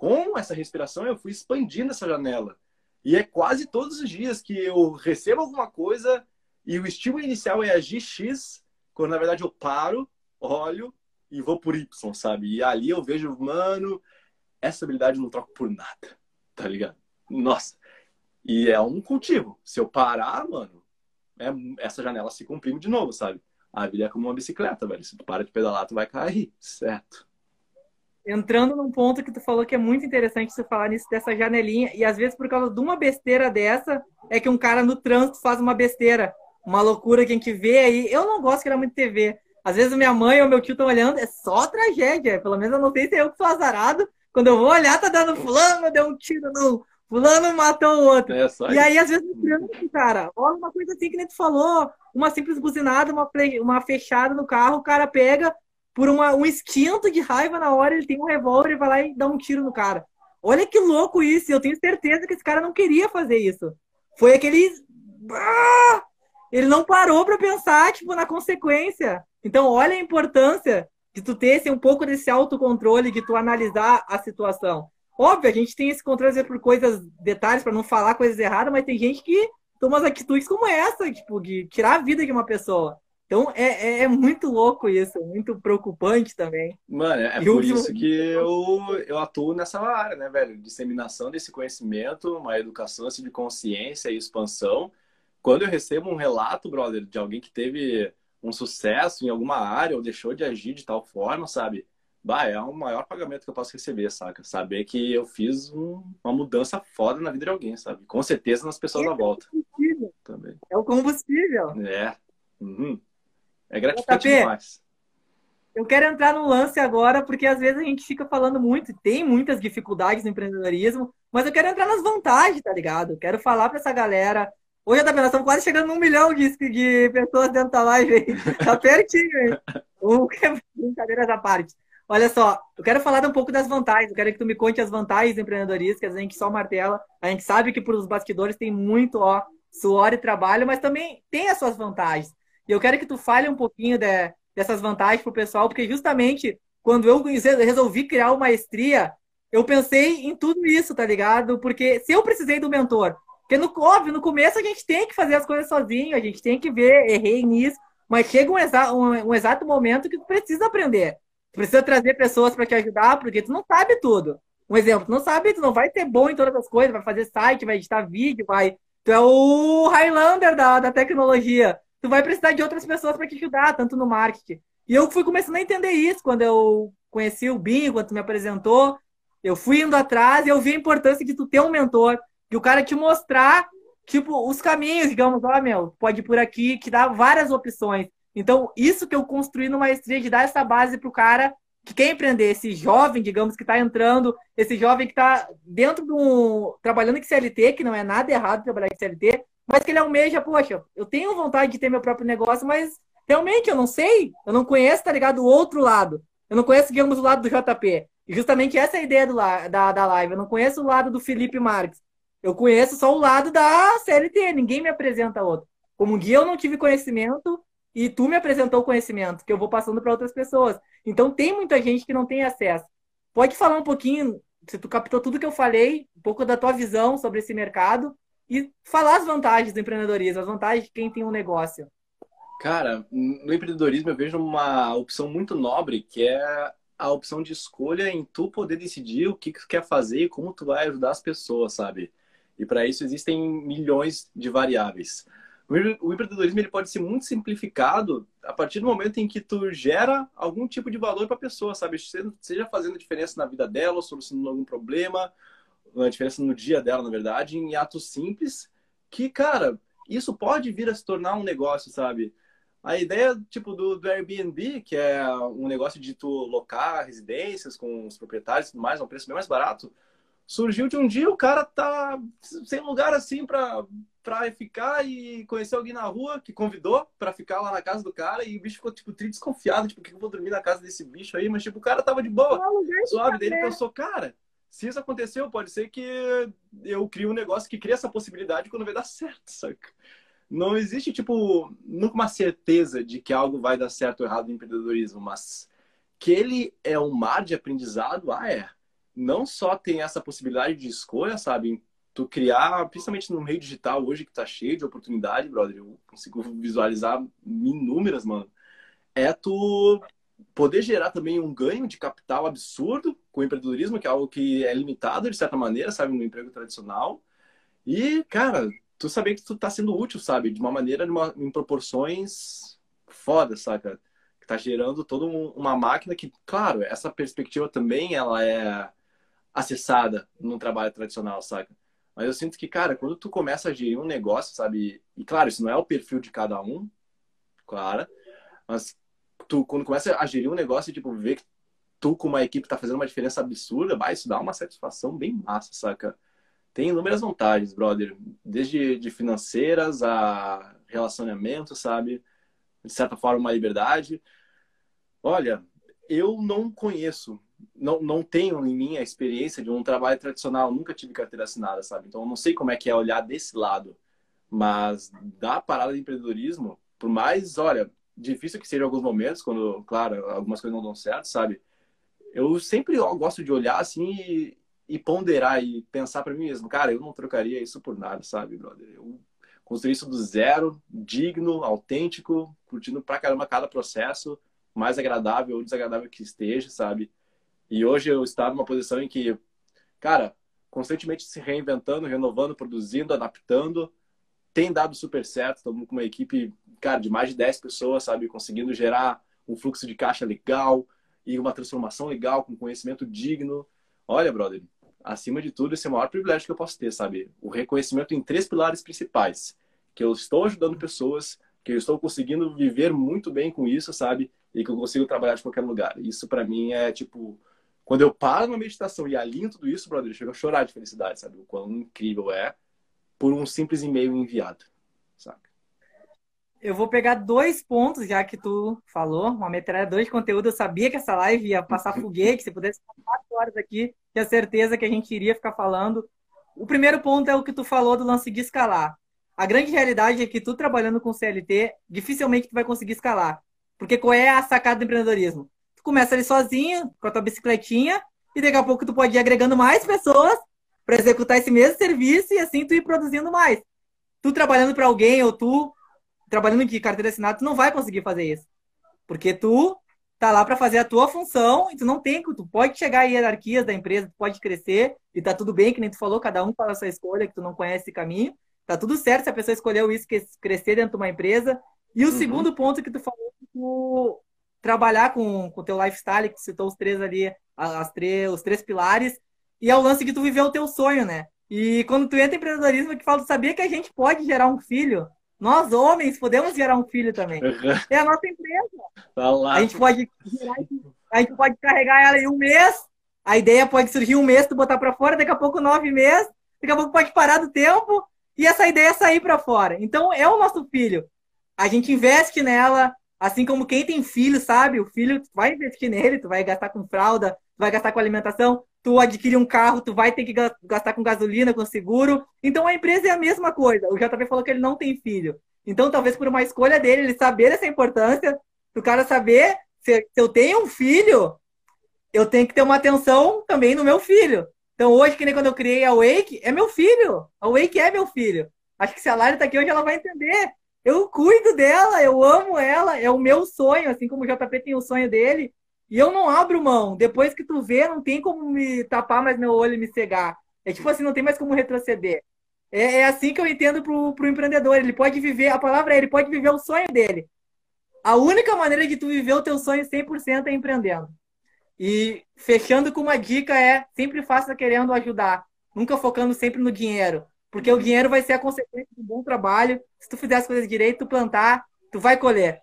com essa respiração, eu fui expandindo essa janela. E é quase todos os dias que eu recebo alguma coisa e o estímulo inicial é agir X, quando na verdade eu paro, olho e vou por Y, sabe? E ali eu vejo, mano, essa habilidade eu não troco por nada, tá ligado? Nossa. E é um cultivo. Se eu parar, mano, é, essa janela se comprime de novo, sabe? A vida é como uma bicicleta, velho. Se tu para de pedalar, tu vai cair, certo? entrando num ponto que tu falou que é muito interessante você falar nisso dessa janelinha, e às vezes por causa de uma besteira dessa, é que um cara no trânsito faz uma besteira, uma loucura que a gente vê aí. Eu não gosto que era muito TV. Às vezes minha mãe ou meu tio estão olhando, é só tragédia. Pelo menos eu não sei se é eu que sou azarado. Quando eu vou olhar, tá dando fulano, deu um tiro no. Fulano matou o outro. É, e aí, às vezes, trânsito, cara, olha uma coisa assim que nem tu falou, uma simples buzinada, uma, uma fechada no carro, o cara pega, por uma, um instinto de raiva na hora, ele tem um revólver e vai lá e dá um tiro no cara. Olha que louco isso. Eu tenho certeza que esse cara não queria fazer isso. Foi aquele. Ah! Ele não parou para pensar, tipo, na consequência. Então, olha a importância de tu ter um pouco desse autocontrole, de tu analisar a situação. Óbvio, a gente tem esse controle por coisas, detalhes, para não falar coisas erradas, mas tem gente que toma as atitudes como essa, tipo, de tirar a vida de uma pessoa. Então é, é, é, muito louco isso, muito preocupante também. Mano, é, por isso que eu, eu atuo nessa área, né, velho? Disseminação desse conhecimento, uma educação assim, de consciência e expansão. Quando eu recebo um relato, brother, de alguém que teve um sucesso em alguma área ou deixou de agir de tal forma, sabe? Bah, é o maior pagamento que eu posso receber, saca? Saber que eu fiz um, uma mudança foda na vida de alguém, sabe? Com certeza nas pessoas à volta. É também. É o combustível. É. Uhum. É gratificante JP, demais. Eu quero entrar no lance agora, porque às vezes a gente fica falando muito, tem muitas dificuldades no empreendedorismo, mas eu quero entrar nas vantagens, tá ligado? Eu quero falar para essa galera. Hoje, nós estamos quase chegando num milhão de, de pessoas dentro da live aí. Tá pertinho, hein? Brincadeiras à parte. Olha só, eu quero falar um pouco das vantagens. Eu quero que tu me conte as vantagens do empreendedorismo, que a gente só martela. A gente sabe que para os bastidores tem muito ó, suor e trabalho, mas também tem as suas vantagens. E eu quero que tu fale um pouquinho de, dessas vantagens para o pessoal, porque justamente quando eu resolvi criar o Maestria, eu pensei em tudo isso, tá ligado? Porque se eu precisei do mentor, porque no óbvio, no começo a gente tem que fazer as coisas sozinho, a gente tem que ver, errei nisso, mas chega um, exa um, um exato momento que tu precisa aprender. Tu precisa trazer pessoas para te ajudar, porque tu não sabe tudo. Um exemplo, tu não sabe, tu não vai ser bom em todas as coisas, vai fazer site, vai editar vídeo, vai. Tu é o Highlander da, da tecnologia tu vai precisar de outras pessoas para te ajudar, tanto no marketing. E eu fui começando a entender isso quando eu conheci o Binho, quando tu me apresentou. Eu fui indo atrás e eu vi a importância de tu ter um mentor, de o cara te mostrar, tipo, os caminhos, digamos, ó, oh, meu, pode ir por aqui, que dá várias opções. Então, isso que eu construí no Maestria, de dar essa base pro cara que quer empreender, esse jovem, digamos, que está entrando, esse jovem que está dentro do. trabalhando em CLT, que não é nada errado trabalhar em CLT, mas que ele almeja, poxa, eu tenho vontade de ter meu próprio negócio, mas realmente eu não sei, eu não conheço, tá ligado, o outro lado. Eu não conheço, digamos, o lado do JP. E justamente essa é a ideia do, da, da live. Eu não conheço o lado do Felipe Marques. Eu conheço só o lado da CLT, ninguém me apresenta outro. Como guia eu não tive conhecimento e tu me apresentou o conhecimento, que eu vou passando para outras pessoas. Então tem muita gente que não tem acesso. Pode falar um pouquinho, se tu captou tudo que eu falei, um pouco da tua visão sobre esse mercado e falar as vantagens do empreendedorismo, as vantagens de quem tem um negócio. Cara, no empreendedorismo eu vejo uma opção muito nobre, que é a opção de escolha em tu poder decidir o que tu quer fazer e como tu vai ajudar as pessoas, sabe? E para isso existem milhões de variáveis. O empreendedorismo ele pode ser muito simplificado a partir do momento em que tu gera algum tipo de valor para a pessoa, sabe? Seja fazendo diferença na vida dela, solucionando algum problema, a diferença no dia dela, na verdade, em atos simples, que, cara, isso pode vir a se tornar um negócio, sabe? A ideia, tipo, do, do Airbnb, que é um negócio de tu locar residências com os proprietários e tudo mais, a um preço bem mais barato, surgiu de um dia o cara tá sem lugar assim para para ficar e conhecer alguém na rua que convidou para ficar lá na casa do cara e o bicho ficou tipo tri desconfiado, tipo, que eu vou dormir na casa desse bicho aí, mas tipo, o cara tava de boa, suave, dele pensou, cara, se isso aconteceu, pode ser que eu crie um negócio que cria essa possibilidade quando vai dar certo, saca? Não existe, tipo, nunca uma certeza de que algo vai dar certo ou errado no empreendedorismo, mas que ele é um mar de aprendizado, ah, é. Não só tem essa possibilidade de escolha, sabe? Tu criar, principalmente no meio digital hoje, que tá cheio de oportunidade, brother, eu consigo visualizar inúmeras, mano. É tu poder gerar também um ganho de capital absurdo com o empreendedorismo, que é algo que é limitado de certa maneira, sabe, no emprego tradicional. E, cara, tu saber que tu tá sendo útil, sabe, de uma maneira, de uma, em proporções foda, saca? Que tá gerando toda um, uma máquina que, claro, essa perspectiva também ela é acessada no trabalho tradicional, saca? Mas eu sinto que, cara, quando tu começa a gerir um negócio, sabe? E claro, isso não é o perfil de cada um, claro, mas tu, quando começa a gerir um negócio, tipo, ver que tu com uma equipe tá fazendo uma diferença absurda, vai, isso dá uma satisfação bem massa, saca? Tem inúmeras vantagens, brother. Desde de financeiras a relacionamento, sabe? De certa forma, uma liberdade. Olha, eu não conheço, não, não tenho em mim a experiência de um trabalho tradicional, nunca tive carteira assinada, sabe? Então eu não sei como é que é olhar desse lado. Mas da parada de empreendedorismo, por mais, olha, difícil que seja em alguns momentos, quando, claro, algumas coisas não dão certo, sabe? Eu sempre gosto de olhar assim e, e ponderar e pensar para mim mesmo, cara, eu não trocaria isso por nada, sabe, brother? Eu construí isso do zero, digno, autêntico, curtindo pra caramba cada processo, mais agradável ou desagradável que esteja, sabe? E hoje eu estou numa posição em que, cara, constantemente se reinventando, renovando, produzindo, adaptando, tem dado super certo. Estamos com uma equipe, cara, de mais de 10 pessoas, sabe? Conseguindo gerar um fluxo de caixa legal e uma transformação legal, com conhecimento digno. Olha, brother, acima de tudo, esse é o maior privilégio que eu posso ter, sabe? O reconhecimento em três pilares principais. Que eu estou ajudando pessoas, que eu estou conseguindo viver muito bem com isso, sabe? E que eu consigo trabalhar de qualquer lugar. Isso para mim é tipo. Quando eu paro na meditação e alinho tudo isso, brother, eu chego a chorar de felicidade, sabe? O quão incrível é por um simples e-mail enviado, saca? Eu vou pegar dois pontos, já que tu falou, uma metralhadora de conteúdo. Eu sabia que essa live ia passar foguete. Se pudesse ficar quatro horas aqui, tinha certeza que a gente iria ficar falando. O primeiro ponto é o que tu falou do lance de escalar. A grande realidade é que tu trabalhando com CLT, dificilmente tu vai conseguir escalar. Porque qual é a sacada do empreendedorismo? Tu começa ali sozinho, com a tua bicicletinha, e daqui a pouco tu pode ir agregando mais pessoas para executar esse mesmo serviço e assim tu ir produzindo mais. Tu trabalhando para alguém ou tu trabalhando de carteira assinada, tu não vai conseguir fazer isso. Porque tu tá lá para fazer a tua função e tu não tem, tu pode chegar em hierarquias da empresa, tu pode crescer e tá tudo bem, que nem tu falou, cada um faz a sua escolha, que tu não conhece esse caminho. Tá tudo certo se a pessoa escolheu isso, que crescer dentro de uma empresa. E o uhum. segundo ponto que tu falou, tu trabalhar com o teu lifestyle, que citou os três ali, as três, os três pilares, e é o lance que tu viveu o teu sonho, né? E quando tu entra em empreendedorismo, que fala, tu sabia que a gente pode gerar um filho? Nós, homens, podemos gerar um filho também. É a nossa empresa. Tá lá. A gente pode a gente pode carregar ela em um mês. A ideia pode surgir um mês, tu botar para fora, daqui a pouco nove meses, daqui a pouco pode parar do tempo e essa ideia é sair para fora. Então é o nosso filho. A gente investe nela, assim como quem tem filho, sabe? O filho, tu vai investir nele, tu vai gastar com fralda, tu vai gastar com alimentação tu adquire um carro, tu vai ter que gastar com gasolina, com seguro. Então a empresa é a mesma coisa. O JP falou que ele não tem filho. Então, talvez por uma escolha dele, ele saber essa importância, do cara saber se, eu tenho um filho, eu tenho que ter uma atenção também no meu filho. Então, hoje, que nem quando eu criei a Wake, é meu filho. A Wake é meu filho. Acho que se a Lari tá aqui hoje, ela vai entender. Eu cuido dela, eu amo ela, é o meu sonho, assim como o JP tem o sonho dele. E eu não abro mão. Depois que tu vê, não tem como me tapar mais meu olho e me cegar. É tipo assim, não tem mais como retroceder. É, é assim que eu entendo pro, pro empreendedor. Ele pode viver, a palavra é, ele pode viver o sonho dele. A única maneira de tu viver o teu sonho 100% é empreendendo. E fechando com uma dica é, sempre faça querendo ajudar. Nunca focando sempre no dinheiro. Porque o dinheiro vai ser a consequência de um bom trabalho. Se tu fizer as coisas direito, tu plantar, tu vai colher.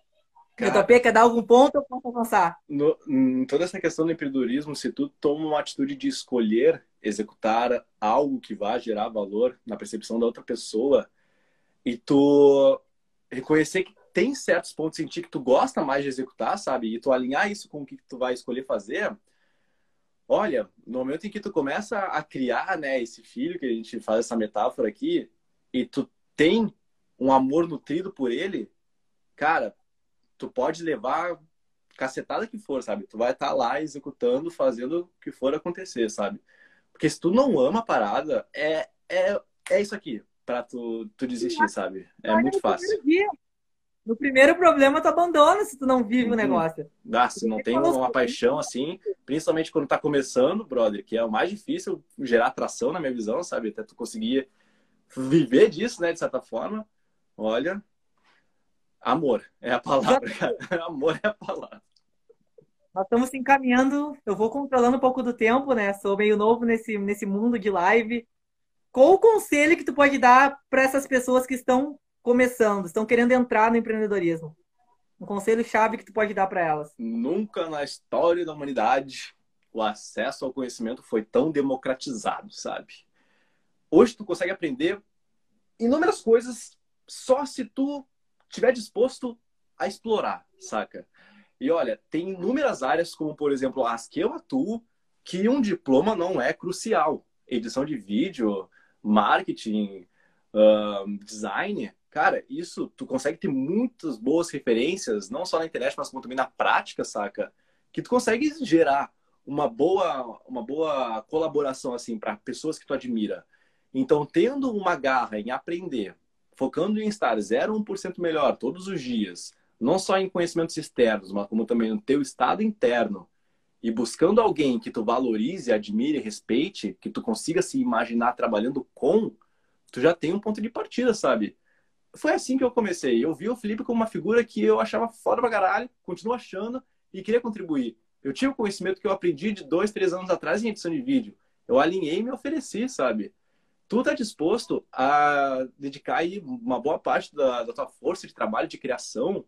Cara, JP, quer dar algum ponto ou posso avançar? No, em toda essa questão do empreendedorismo, se tu toma uma atitude de escolher executar algo que vai gerar valor na percepção da outra pessoa e tu reconhecer que tem certos pontos em ti que tu gosta mais de executar, sabe? E tu alinhar isso com o que tu vai escolher fazer, olha, no momento em que tu começa a criar, né, esse filho, que a gente faz essa metáfora aqui, e tu tem um amor nutrido por ele, cara, tu pode levar cacetada que for, sabe? Tu vai estar tá lá executando, fazendo o que for acontecer, sabe? Porque se tu não ama a parada, é, é, é isso aqui pra tu, tu desistir, sabe? É muito fácil. No primeiro problema, tu abandona se tu não vive uhum. o negócio. Ah, se não tem uma paixão assim, principalmente quando tá começando, brother, que é o mais difícil gerar atração na minha visão, sabe? Até tu conseguir viver disso, né, de certa forma. Olha, Amor é a palavra, cara. Amor é a palavra. Nós estamos se encaminhando. Eu vou controlando um pouco do tempo, né? Sou meio novo nesse, nesse mundo de live. Qual o conselho que tu pode dar para essas pessoas que estão começando, estão querendo entrar no empreendedorismo? Um conselho chave que tu pode dar para elas? Nunca na história da humanidade o acesso ao conhecimento foi tão democratizado, sabe? Hoje tu consegue aprender inúmeras coisas só se tu estiver disposto a explorar, saca? E olha, tem inúmeras áreas, como por exemplo as que eu atuo, que um diploma não é crucial. Edição de vídeo, marketing, uh, design, cara, isso tu consegue ter muitas boas referências, não só na internet, mas como também na prática, saca? Que tu consegue gerar uma boa, uma boa colaboração assim para pessoas que tu admira. Então, tendo uma garra em aprender, focando em estar 0,1% melhor todos os dias, não só em conhecimentos externos, mas como também no teu estado interno, e buscando alguém que tu valorize, admire, respeite, que tu consiga se imaginar trabalhando com, tu já tem um ponto de partida, sabe? Foi assim que eu comecei. Eu vi o Felipe como uma figura que eu achava foda pra caralho, continuo achando e queria contribuir. Eu tinha o conhecimento que eu aprendi de dois, três anos atrás em edição de vídeo. Eu alinhei e me ofereci, sabe? Tu tá disposto a dedicar aí uma boa parte da, da tua força de trabalho, de criação,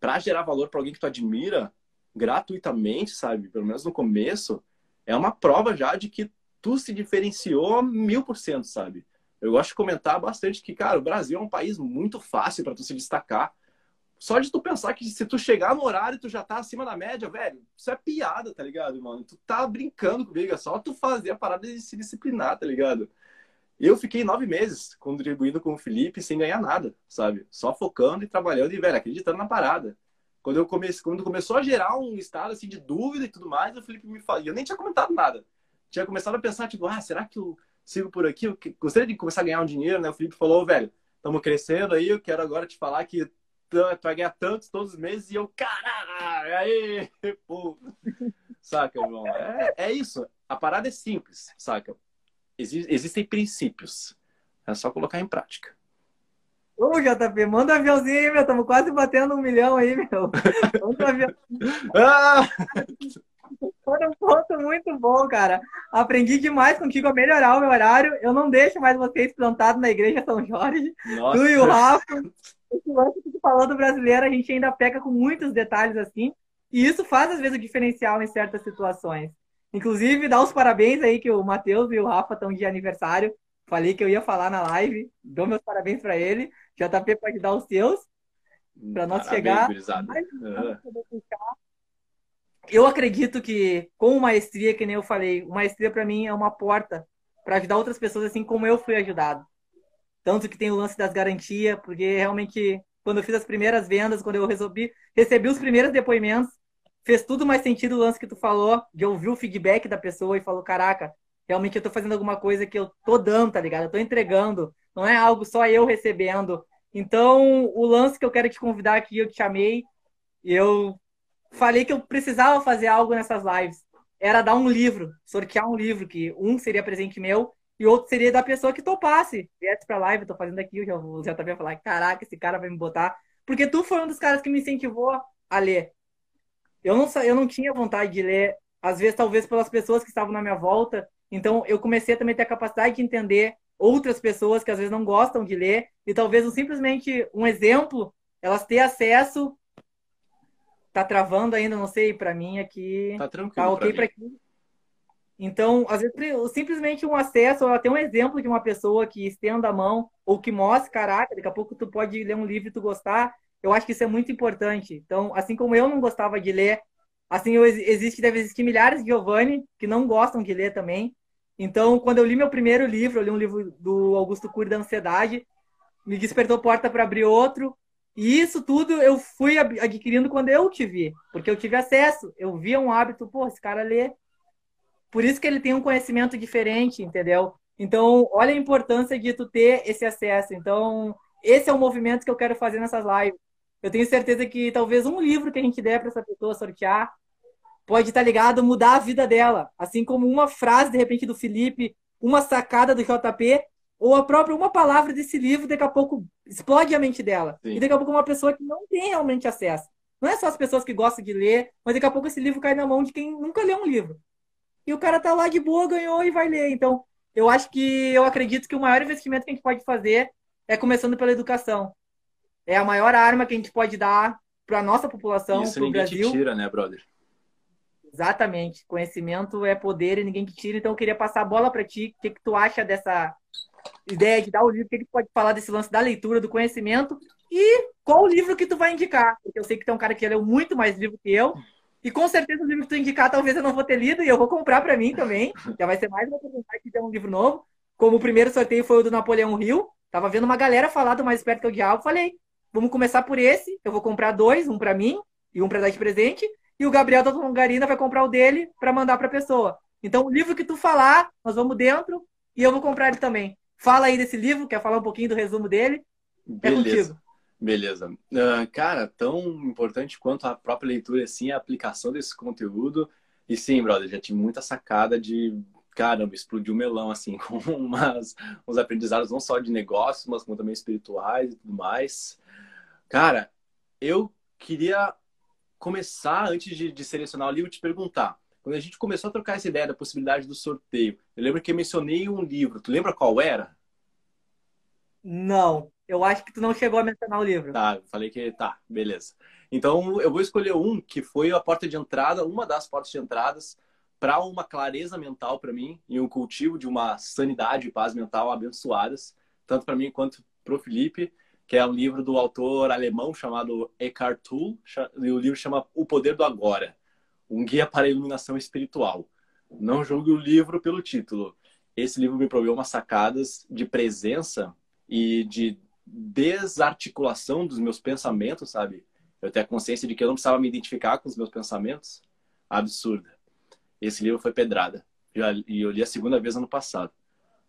para gerar valor para alguém que tu admira gratuitamente, sabe? Pelo menos no começo, é uma prova já de que tu se diferenciou mil por cento, sabe? Eu gosto de comentar bastante que, cara, o Brasil é um país muito fácil para tu se destacar. Só de tu pensar que se tu chegar no horário tu já tá acima da média, velho, isso é piada, tá ligado, mano? Tu tá brincando comigo, é só tu fazer a parada de se disciplinar, tá ligado? Eu fiquei nove meses contribuindo com o Felipe sem ganhar nada, sabe? Só focando e trabalhando e, velho, acreditando na parada. Quando eu comecei, quando começou a gerar um estado assim de dúvida e tudo mais, o Felipe me falou, eu nem tinha comentado nada. Tinha começado a pensar, tipo, ah, será que eu sigo por aqui? Eu gostaria de começar a ganhar um dinheiro, né? O Felipe falou, velho, estamos crescendo aí, eu quero agora te falar que tu vai ganhar tantos todos os meses e eu, caralho, aí, pô. Saca, irmão? É, é isso. A parada é simples, saca? existem princípios. É só colocar em prática. Ô, JP, manda um aviãozinho aí, meu. Estamos quase batendo um milhão aí, meu. Manda um avião. ah! Foi um ponto muito bom, cara. Aprendi demais contigo a melhorar o meu horário. Eu não deixo mais vocês plantados na igreja São Jorge. Nossa. Tu e o Rafa. Esse lance que tu falou do brasileiro, a gente ainda peca com muitos detalhes assim. E isso faz, às vezes, o diferencial em certas situações. Inclusive, dá os parabéns aí que o Matheus e o Rafa estão de aniversário. Falei que eu ia falar na live. Dou meus parabéns para ele. JP pode dar os seus. Para nós parabéns, chegar. Mais... Eu acredito que com maestria, que nem eu falei, maestria para mim é uma porta para ajudar outras pessoas assim como eu fui ajudado. Tanto que tem o lance das garantias, porque realmente quando eu fiz as primeiras vendas, quando eu resolvi, recebi os primeiros depoimentos, fez tudo mais sentido o lance que tu falou, de ouvir o feedback da pessoa e falou, caraca, realmente eu tô fazendo alguma coisa que eu tô dando, tá ligado? Eu tô entregando, não é algo só eu recebendo. Então, o lance que eu quero te convidar aqui, eu te chamei, eu falei que eu precisava fazer algo nessas lives. Era dar um livro, sortear um livro, que um seria presente meu e outro seria da pessoa que topasse. Viesse pra live, tô fazendo aqui, eu já, já também falar, caraca, esse cara vai me botar. Porque tu foi um dos caras que me incentivou a ler. Eu não, eu não tinha vontade de ler, às vezes, talvez pelas pessoas que estavam na minha volta. Então, eu comecei a também ter a capacidade de entender outras pessoas que às vezes não gostam de ler e talvez simplesmente um exemplo, elas ter acesso. Tá travando ainda, não sei, para mim aqui. Tá tranquilo. Tá ok para aqui. Então, às vezes, simplesmente um acesso, ou até um exemplo de uma pessoa que estenda a mão, ou que mostre, caraca, daqui a pouco tu pode ler um livro e tu gostar, eu acho que isso é muito importante. Então, assim como eu não gostava de ler, assim eu, existe, deve existir milhares de Giovanni que não gostam de ler também. Então, quando eu li meu primeiro livro, eu li um livro do Augusto Cury da Ansiedade, me despertou porta para abrir outro. E isso tudo eu fui adquirindo quando eu te vi, porque eu tive acesso. Eu via um hábito, pô, esse cara lê. Por isso que ele tem um conhecimento diferente, entendeu? Então, olha a importância de tu ter esse acesso. Então, esse é o movimento que eu quero fazer nessas lives. Eu tenho certeza que talvez um livro que a gente der para essa pessoa sortear pode estar tá ligado mudar a vida dela. Assim como uma frase, de repente, do Felipe, uma sacada do JP, ou a própria uma palavra desse livro, daqui a pouco explode a mente dela. Sim. E daqui a pouco uma pessoa que não tem realmente acesso. Não é só as pessoas que gostam de ler, mas daqui a pouco esse livro cai na mão de quem nunca leu um livro. E o cara tá lá de boa, ganhou e vai ler. Então, eu acho que eu acredito que o maior investimento que a gente pode fazer é começando pela educação é a maior arma que a gente pode dar para a nossa população, para o Brasil. Tira, né, brother? Exatamente. Conhecimento é poder e ninguém que tira. Então, eu queria passar a bola para ti. O que, que tu acha dessa ideia de dar o livro? Que, tu pode falar desse lance da leitura, do conhecimento e qual o livro que tu vai indicar. Porque eu sei que tem um cara que leu muito mais livro que eu. E com certeza o livro que tu indicar, talvez eu não vou ter lido e eu vou comprar para mim também. Já vai ser mais uma oportunidade de ter um livro novo. Como o primeiro sorteio foi o do Napoleão Hill, tava vendo uma galera falar do Mais Perto que o Diabo, falei, vamos começar por esse, eu vou comprar dois, um para mim e um para dar de presente, e o Gabriel da Longarina vai comprar o dele para mandar para pessoa. Então, o livro que tu falar, nós vamos dentro e eu vou comprar ele também. Fala aí desse livro, quer falar um pouquinho do resumo dele? Beleza. É. Beleza. Uh, cara, tão importante quanto a própria leitura, assim, a aplicação desse conteúdo. E sim, brother, já tive muita sacada de, caramba, explodiu o melão, assim, com umas, uns aprendizados não só de negócios, mas como também espirituais e tudo mais. Cara, eu queria começar, antes de, de selecionar o livro, te perguntar. Quando a gente começou a trocar essa ideia da possibilidade do sorteio, eu lembro que eu mencionei um livro. Tu lembra qual era? Não. Eu acho que tu não chegou a mencionar o livro. Tá, falei que tá, beleza. Então eu vou escolher um que foi a porta de entrada, uma das portas de entradas para uma clareza mental para mim e um cultivo de uma sanidade e paz mental abençoadas, tanto para mim quanto para o Felipe, que é um livro do autor alemão chamado Eckhart Tolle, e o livro chama O Poder do Agora, um guia para a iluminação espiritual. Não julgue o livro pelo título. Esse livro me proveu umas sacadas de presença e de desarticulação dos meus pensamentos, sabe? Eu tenho a consciência de que eu não precisava me identificar com os meus pensamentos. Absurda. Esse livro foi pedrada. E eu li a segunda vez ano passado.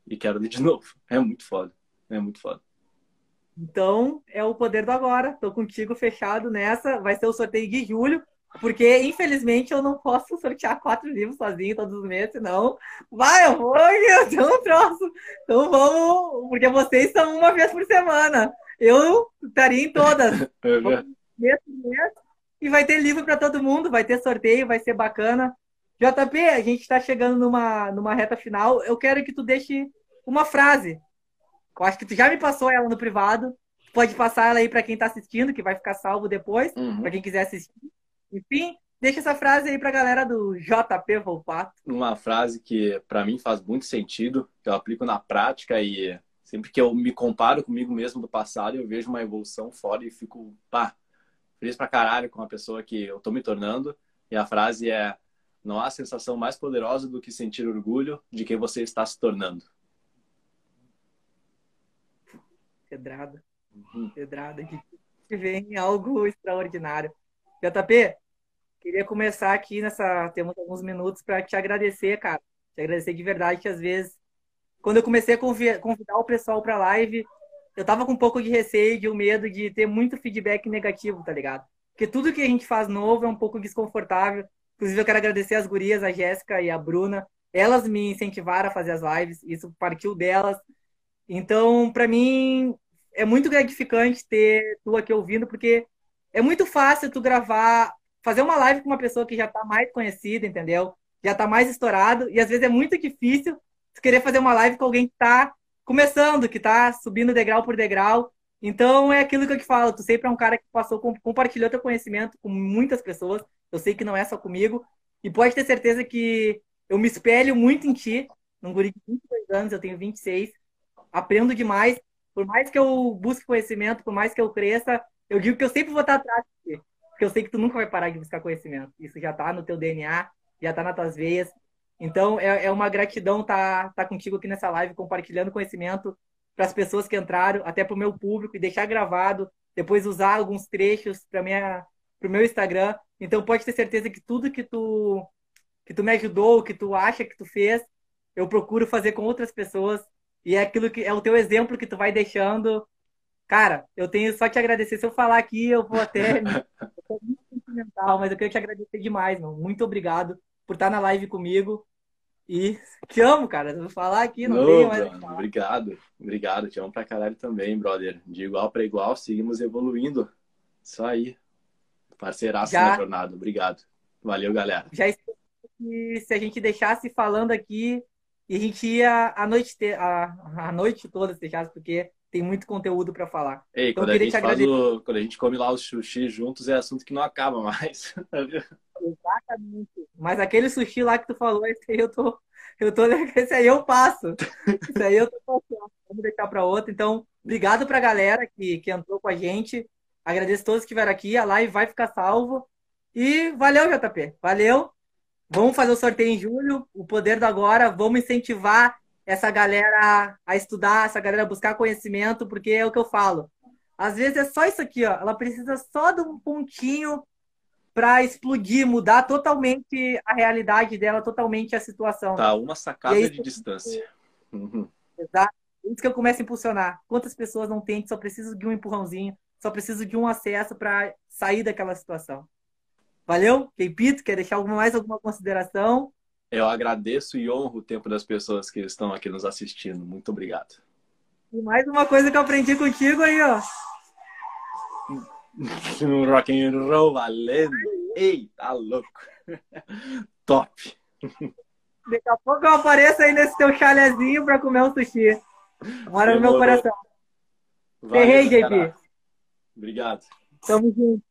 E quero ler de novo. É muito foda. É muito foda. Então, é o poder do agora. Tô contigo fechado nessa. Vai ser o sorteio de julho. Porque, infelizmente, eu não posso sortear quatro livros sozinho todos os meses, senão vai, eu vou, eu um troço. Então vamos, porque vocês estão uma vez por semana. Eu estaria em todas. É e vai ter livro para todo mundo, vai ter sorteio, vai ser bacana. JP, a gente está chegando numa, numa reta final. Eu quero que tu deixe uma frase. Eu acho que tu já me passou ela no privado. Pode passar ela aí para quem está assistindo, que vai ficar salvo depois, uhum. para quem quiser assistir. Enfim, deixa essa frase aí para a galera do JP Volpato. Uma frase que para mim faz muito sentido, que eu aplico na prática e sempre que eu me comparo comigo mesmo do passado, eu vejo uma evolução fora e fico, pá, feliz pra caralho com a pessoa que eu tô me tornando. E a frase é: não há sensação mais poderosa do que sentir orgulho de quem você está se tornando. Pedrada. Uhum. Pedrada. Que vem algo extraordinário. JP, queria começar aqui nessa. Temos alguns minutos para te agradecer, cara. Te agradecer de verdade, que às vezes, quando eu comecei a convidar o pessoal para live, eu tava com um pouco de receio, de um medo de ter muito feedback negativo, tá ligado? Porque tudo que a gente faz novo é um pouco desconfortável. Inclusive, eu quero agradecer as gurias, a Jéssica e a Bruna. Elas me incentivaram a fazer as lives, isso partiu delas. Então, para mim, é muito gratificante ter tu aqui ouvindo, porque é muito fácil tu gravar, fazer uma live com uma pessoa que já tá mais conhecida, entendeu? Já tá mais estourado. E às vezes é muito difícil tu querer fazer uma live com alguém que tá começando, que tá subindo degrau por degrau. Então é aquilo que eu te falo, tu sempre é um cara que passou, compartilhou teu conhecimento com muitas pessoas. Eu sei que não é só comigo. E pode ter certeza que eu me espelho muito em ti. Num guri de 22 anos, eu tenho 26. Aprendo demais. Por mais que eu busque conhecimento, por mais que eu cresça, eu digo que eu sempre vou estar atrás de ti, porque eu sei que tu nunca vai parar de buscar conhecimento. Isso já está no teu DNA, já está nas tuas veias. Então, é, é uma gratidão estar tá, tá contigo aqui nessa live, compartilhando conhecimento para as pessoas que entraram, até para o meu público, e deixar gravado, depois usar alguns trechos para o meu Instagram. Então, pode ter certeza que tudo que tu, que tu me ajudou, que tu acha que tu fez, eu procuro fazer com outras pessoas. E é aquilo que é o teu exemplo que tu vai deixando Cara, eu tenho só te agradecer. Se eu falar aqui, eu vou até. eu muito sentimental, mas eu queria te agradecer demais, meu. Muito obrigado por estar na live comigo. E te amo, cara. Eu vou falar aqui, não, não tenho mais. Obrigado, obrigado. Te amo pra caralho também, brother. De igual para igual, seguimos evoluindo. Isso aí. Parceiraço Já... na jornada. Obrigado. Valeu, galera. Já que se a gente deixasse falando aqui, e a gente ia a noite, a, a noite toda, se deixasse, porque tem muito conteúdo para falar. Ei, então, quando, a gente faz o, quando a gente come lá os sushi juntos, é assunto que não acaba mais. Exatamente. Mas aquele sushi lá que tu falou, esse aí eu tô. Eu tô. Esse aí eu passo. Esse aí eu tô passando. vamos deixar para outra. Então, obrigado para a galera que, que entrou com a gente. Agradeço a todos que vieram aqui. A live vai ficar salvo. E valeu, JP. Valeu. Vamos fazer o sorteio em julho. O poder do agora. Vamos incentivar essa galera a estudar, essa galera a buscar conhecimento, porque é o que eu falo. Às vezes é só isso aqui, ó. Ela precisa só de um pontinho para explodir, mudar totalmente a realidade dela, totalmente a situação. Tá, uma sacada de distância. Uhum. Exato. É isso que eu começo a impulsionar. Quantas pessoas não têm, só precisam de um empurrãozinho, só precisam de um acesso para sair daquela situação. Valeu? Keipito, quer deixar mais alguma consideração? Eu agradeço e honro o tempo das pessoas que estão aqui nos assistindo. Muito obrigado. E mais uma coisa que eu aprendi contigo aí, ó. Um rock and roll valendo. Ei, tá louco. Top. Daqui a pouco eu apareço aí nesse teu chalezinho pra comer um sushi. Mora no meu coração. Valeu, JP. Obrigado. Tamo junto.